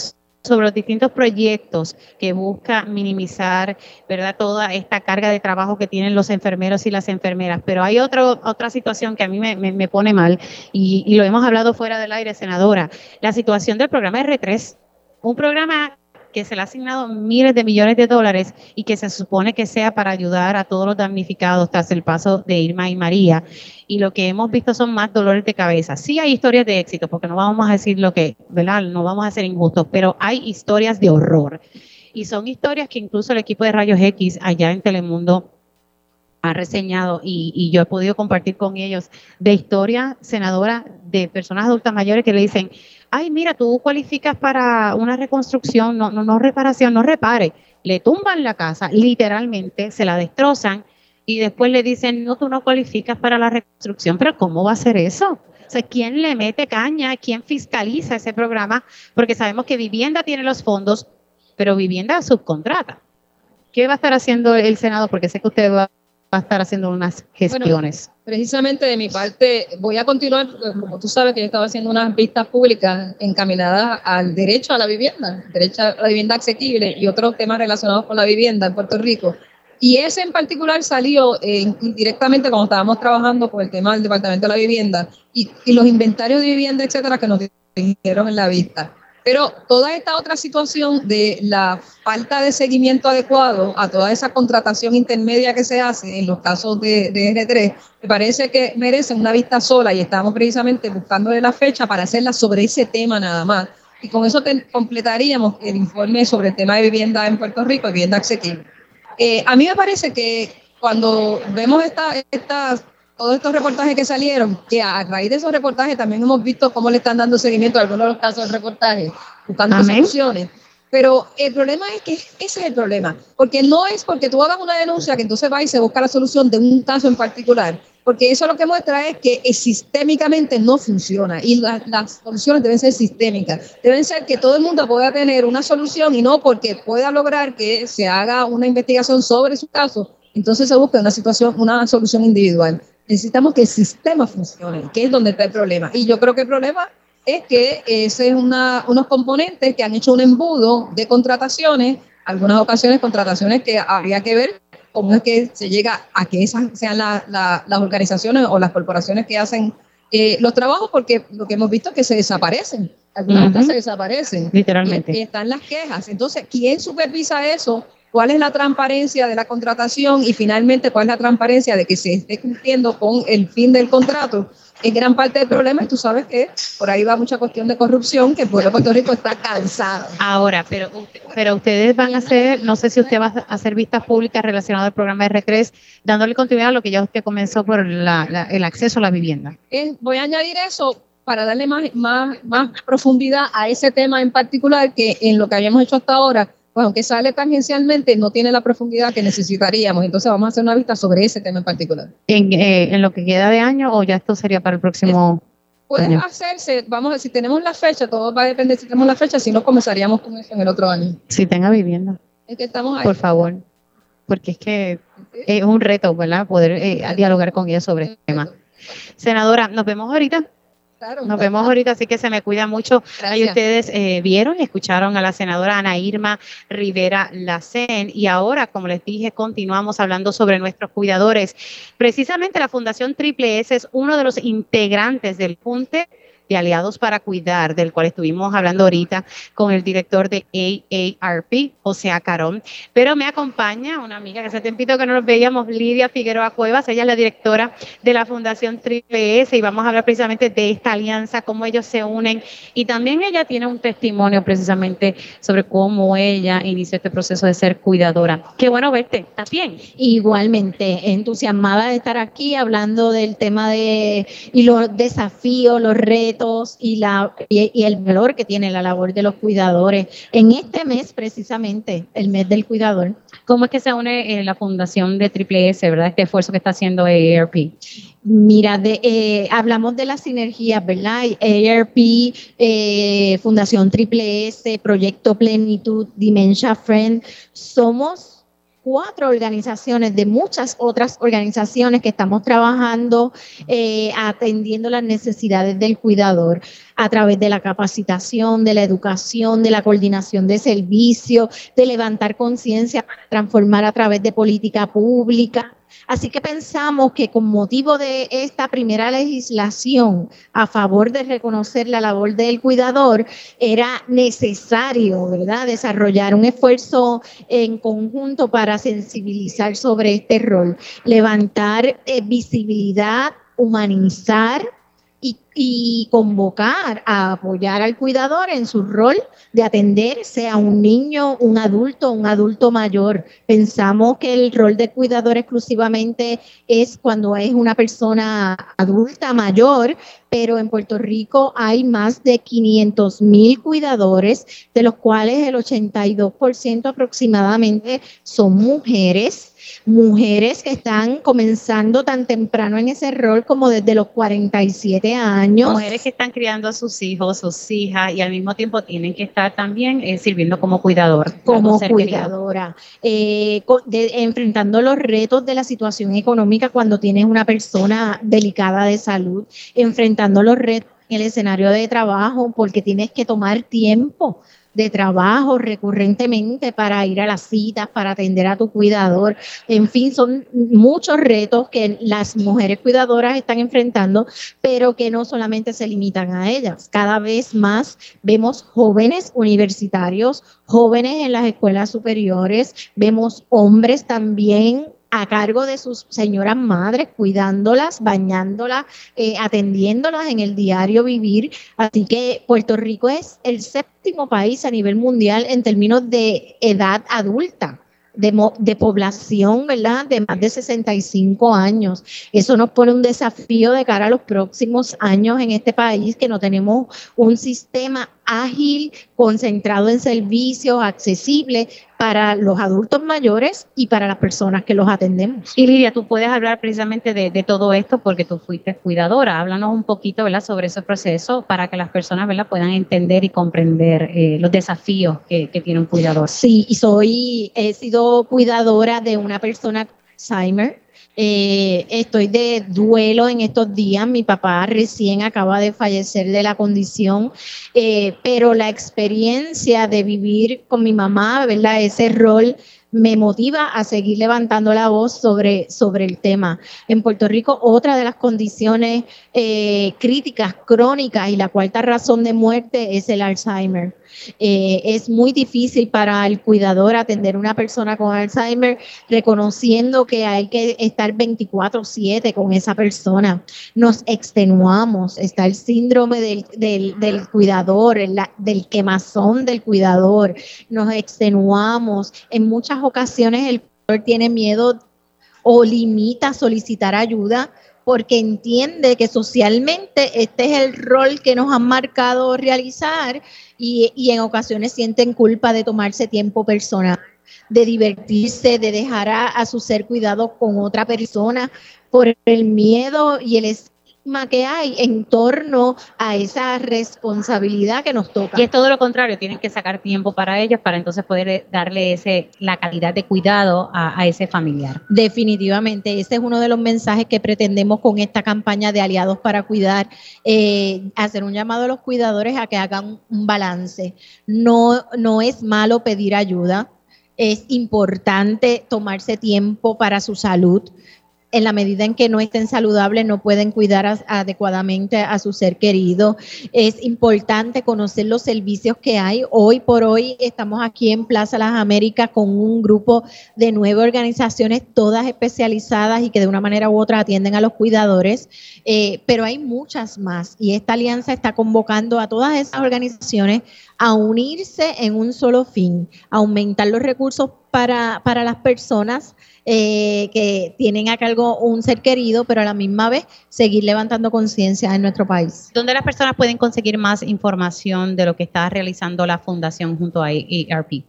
sobre los distintos proyectos que busca minimizar, ¿verdad? Toda esta carga de trabajo que tienen los enfermeros y las enfermeras. Pero hay otra situación que a mí me, me, me pone mal y, y, lo hemos hablado fuera del aire, senadora, la situación del programa R3, un programa que se le ha asignado miles de millones de dólares y que se supone que sea para ayudar a todos los damnificados tras el paso de Irma y María. Y lo que hemos visto son más dolores de cabeza. Sí hay historias de éxito, porque no vamos a decir lo que, ¿verdad? No vamos a ser injustos, pero hay historias de horror. Y son historias que incluso el equipo de Rayos X allá en Telemundo ha reseñado y, yo he podido compartir con ellos de historia senadora de personas adultas mayores que le dicen, ay, mira, tú cualificas para una reconstrucción, no, no, no reparación, no repare. Le tumban la casa, literalmente, se la destrozan y después le dicen, no, tú no cualificas para la reconstrucción, pero ¿cómo va a ser eso? O sea, ¿quién le mete caña? ¿Quién fiscaliza ese programa? Porque sabemos que vivienda tiene los fondos, pero vivienda subcontrata. ¿Qué va a estar haciendo el Senado? Porque sé que usted va a estar haciendo unas gestiones. Bueno, precisamente de mi parte, voy a continuar, como tú sabes que yo estaba haciendo unas vistas públicas encaminadas al derecho a la vivienda, derecho a la vivienda asequible y otros temas relacionados con la vivienda en Puerto Rico. Y ese en particular salió eh, indirectamente cuando estábamos trabajando por el tema del Departamento de la Vivienda y, y los inventarios de vivienda, etcétera, que nos dijeron en la vista. Pero toda esta otra situación de la falta de seguimiento adecuado a toda esa contratación intermedia que se hace en los casos de, de R3, me parece que merece una vista sola y estamos precisamente buscándole la fecha para hacerla sobre ese tema nada más. Y con eso completaríamos el informe sobre el tema de vivienda en Puerto Rico, vivienda asequible. Eh, a mí me parece que cuando vemos esta, esta todos estos reportajes que salieron, que a raíz de esos reportajes también hemos visto cómo le están dando seguimiento a algunos de los casos de reportajes, buscando soluciones. Pero el problema es que ese es el problema, porque no es porque tú hagas una denuncia que entonces va y se busca la solución de un caso en particular, porque eso lo que muestra es que sistémicamente no funciona y la, las soluciones deben ser sistémicas, deben ser que todo el mundo pueda tener una solución y no porque pueda lograr que se haga una investigación sobre su caso, entonces se busca una situación, una solución individual necesitamos que el sistema funcione, que es donde está el problema. Y yo creo que el problema es que ese es una, unos componentes que han hecho un embudo de contrataciones, algunas ocasiones contrataciones que habría que ver cómo es que se llega a que esas sean la, la, las organizaciones o las corporaciones que hacen eh, los trabajos, porque lo que hemos visto es que se desaparecen, algunas uh -huh. se desaparecen. Literalmente. Y, y, están las quejas. Entonces, ¿quién supervisa eso? Cuál es la transparencia de la contratación y finalmente cuál es la transparencia de que se esté cumpliendo con el fin del contrato es gran parte del problema y tú sabes que por ahí va mucha cuestión de corrupción que el pueblo de Puerto Rico está cansado. Ahora, pero, pero ustedes van a hacer, no sé si usted va a hacer vistas públicas relacionadas al programa de Recres, dándole continuidad a lo que ya usted comenzó por la, el acceso a la vivienda. Eh, voy a añadir eso para darle más, más, más profundidad a ese tema en particular que en lo que habíamos hecho hasta ahora pues aunque sale tangencialmente, no tiene la profundidad que necesitaríamos. Entonces vamos a hacer una vista sobre ese tema en particular. ¿En, eh, en lo que queda de año o ya esto sería para el próximo Puede hacerse, vamos a ver, si tenemos la fecha, todo va a depender si tenemos la fecha, si no comenzaríamos con eso en el otro año. Si tenga vivienda. Es que estamos ahí. Por favor, porque es que es un reto, ¿verdad? Poder eh, dialogar con ella sobre el tema. Senadora, nos vemos ahorita. Nos vemos ahorita, así que se me cuida mucho. Ahí ustedes eh, vieron y escucharon a la senadora Ana Irma Rivera Lacen y ahora, como les dije, continuamos hablando sobre nuestros cuidadores. Precisamente la Fundación Triple S es uno de los integrantes del PUNTE de Aliados para Cuidar, del cual estuvimos hablando ahorita con el director de AARP, José Carón. Pero me acompaña una amiga que hace tiempito que no nos veíamos, Lidia Figueroa Cuevas. Ella es la directora de la Fundación Triple S y vamos a hablar precisamente de esta alianza, cómo ellos se unen. Y también ella tiene un testimonio precisamente sobre cómo ella inició este proceso de ser cuidadora. Qué bueno verte. ¿Estás bien? Igualmente, entusiasmada de estar aquí hablando del tema de y los desafíos, los retos y, la, y, el valor que tiene la labor de los cuidadores en este mes precisamente, el mes del cuidador. ¿Cómo es que se une eh, la fundación de Triple S, verdad? Este esfuerzo que está haciendo AARP. Mira, de, eh, hablamos de las sinergias, ¿verdad? AARP, eh, Fundación Triple S, Proyecto Plenitud, Dementia Friend, somos cuatro organizaciones, de muchas otras organizaciones que estamos trabajando eh, atendiendo las necesidades del cuidador a través de la capacitación, de la educación, de la coordinación de servicios, de levantar conciencia para transformar a través de política pública. Así que pensamos que con motivo de esta primera legislación a favor de reconocer la labor del cuidador, era necesario, ¿verdad?, desarrollar un esfuerzo en conjunto para sensibilizar sobre este rol, levantar eh, visibilidad, humanizar y, convocar a apoyar al cuidador en su rol de atender, sea un niño, un adulto, un adulto mayor. Pensamos que el rol de cuidador exclusivamente es cuando es una persona adulta mayor, pero en Puerto Rico hay más de 500 mil cuidadores, de los cuales el 82% aproximadamente son mujeres mujeres que están comenzando tan temprano en ese rol como desde los 47 años. Mujeres que están criando a sus hijos, sus hijas y al mismo tiempo tienen que estar también eh, sirviendo como cuidador. Como cuidadora, eh, enfrentando los retos de la situación económica cuando tienes una persona delicada de salud, enfrentando los retos en el escenario de trabajo porque tienes que tomar tiempo de trabajo recurrentemente para ir a las citas, para atender a tu cuidador. En fin, son muchos retos que las mujeres cuidadoras están enfrentando, pero que no solamente se limitan a ellas. Cada vez más vemos jóvenes universitarios, jóvenes en las escuelas superiores, vemos hombres también a cargo de sus señoras madres, cuidándolas, bañándolas, eh, atendiéndolas en el diario vivir. Así que Puerto Rico es el séptimo país a nivel mundial en términos de edad adulta de, población, ¿verdad? De más de 65 años. Eso nos pone un desafío de cara a los próximos años en este país, que no tenemos un sistema ágil, concentrado en servicios, accesibles para los adultos mayores y para las personas que los atendemos. Y Lidia, tú puedes hablar precisamente de, todo esto porque tú fuiste cuidadora. Háblanos un poquito ¿verdad? sobre ese proceso para que las personas ¿verdad? puedan entender y comprender eh, los desafíos que, que, tiene un cuidador. Sí, y soy, he sido cuidadora de una persona Alzheimer eh, estoy de duelo en estos días. Mi papá recién acaba de fallecer de la condición, eh, pero la experiencia de vivir con mi mamá, ¿verdad? Ese rol me motiva a seguir levantando la voz sobre, sobre el tema. En Puerto Rico, otra de las condiciones eh, críticas crónicas y la cuarta razón de muerte es el Alzheimer. Eh, es muy difícil para el cuidador atender a una persona con Alzheimer reconociendo que hay que estar 24/7 con esa persona. Nos extenuamos, está el síndrome del, del, cuidador, del quemazón del cuidador, nos extenuamos. En muchas ocasiones el cuidador tiene miedo o limita solicitar ayuda porque entiende que socialmente este es el rol que nos han marcado realizar y, en ocasiones sienten culpa de tomarse tiempo personal, de divertirse, de dejar a, a su ser cuidado con otra persona por el miedo y el que hay en torno a esa responsabilidad que nos toca. Y es todo lo contrario, tienen que sacar tiempo para ellos para entonces poder eh, darle ese, la calidad de cuidado a, ese familiar. Definitivamente, ese es uno de los mensajes que pretendemos con esta campaña de Aliados para Cuidar, eh, hacer un llamado a los cuidadores a que hagan un balance. No, no es malo pedir ayuda, es importante tomarse tiempo para su salud en la medida en que no estén saludables, no pueden cuidar adecuadamente a su ser querido. Es importante conocer los servicios que hay. Hoy por hoy estamos aquí en Plaza Las Américas con un grupo de nueve organizaciones, todas especializadas y que de una manera u otra atienden a los cuidadores, eh, pero hay muchas más y esta alianza está convocando a todas esas organizaciones a unirse en un solo fin, aumentar los recursos para, para las personas eh, que tienen a cargo un ser querido, pero a la misma vez seguir levantando conciencia en nuestro país. ¿Dónde las personas pueden conseguir más información de lo que está realizando la Fundación junto a ERP?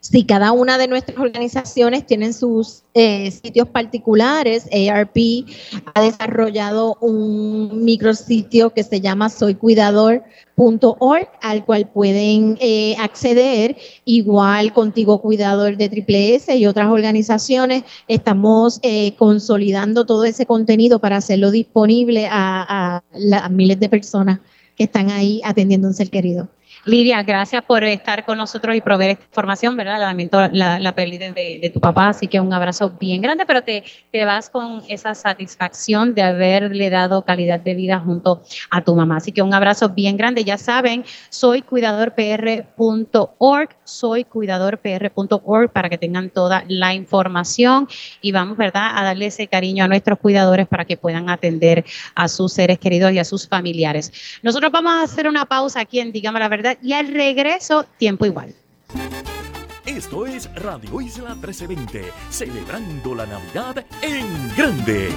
Si cada una de nuestras organizaciones tienen sus eh, sitios particulares, ARP ha desarrollado un micrositio que se llama soycuidador.org al cual pueden eh, acceder. Igual Contigo Cuidador de Triple S y otras organizaciones estamos eh, consolidando todo ese contenido para hacerlo disponible a, miles de personas que están ahí atendiendo un ser querido. Lidia, gracias por estar con nosotros y proveer esta información, ¿verdad? Lamento la, la de, tu papá, así que un abrazo bien grande, pero te, te vas con esa satisfacción de haberle dado calidad de vida junto a tu mamá. Así que un abrazo bien grande. Ya saben, soy cuidadorpr.org, soy cuidadorpr.org para que tengan toda la información y vamos, ¿verdad?, a darle ese cariño a nuestros cuidadores para que puedan atender a sus seres queridos y a sus familiares. Nosotros vamos a hacer una pausa aquí en Dígame la Y al regreso, tiempo igual. Esto es Radio Isla 1320, celebrando la Navidad en grande.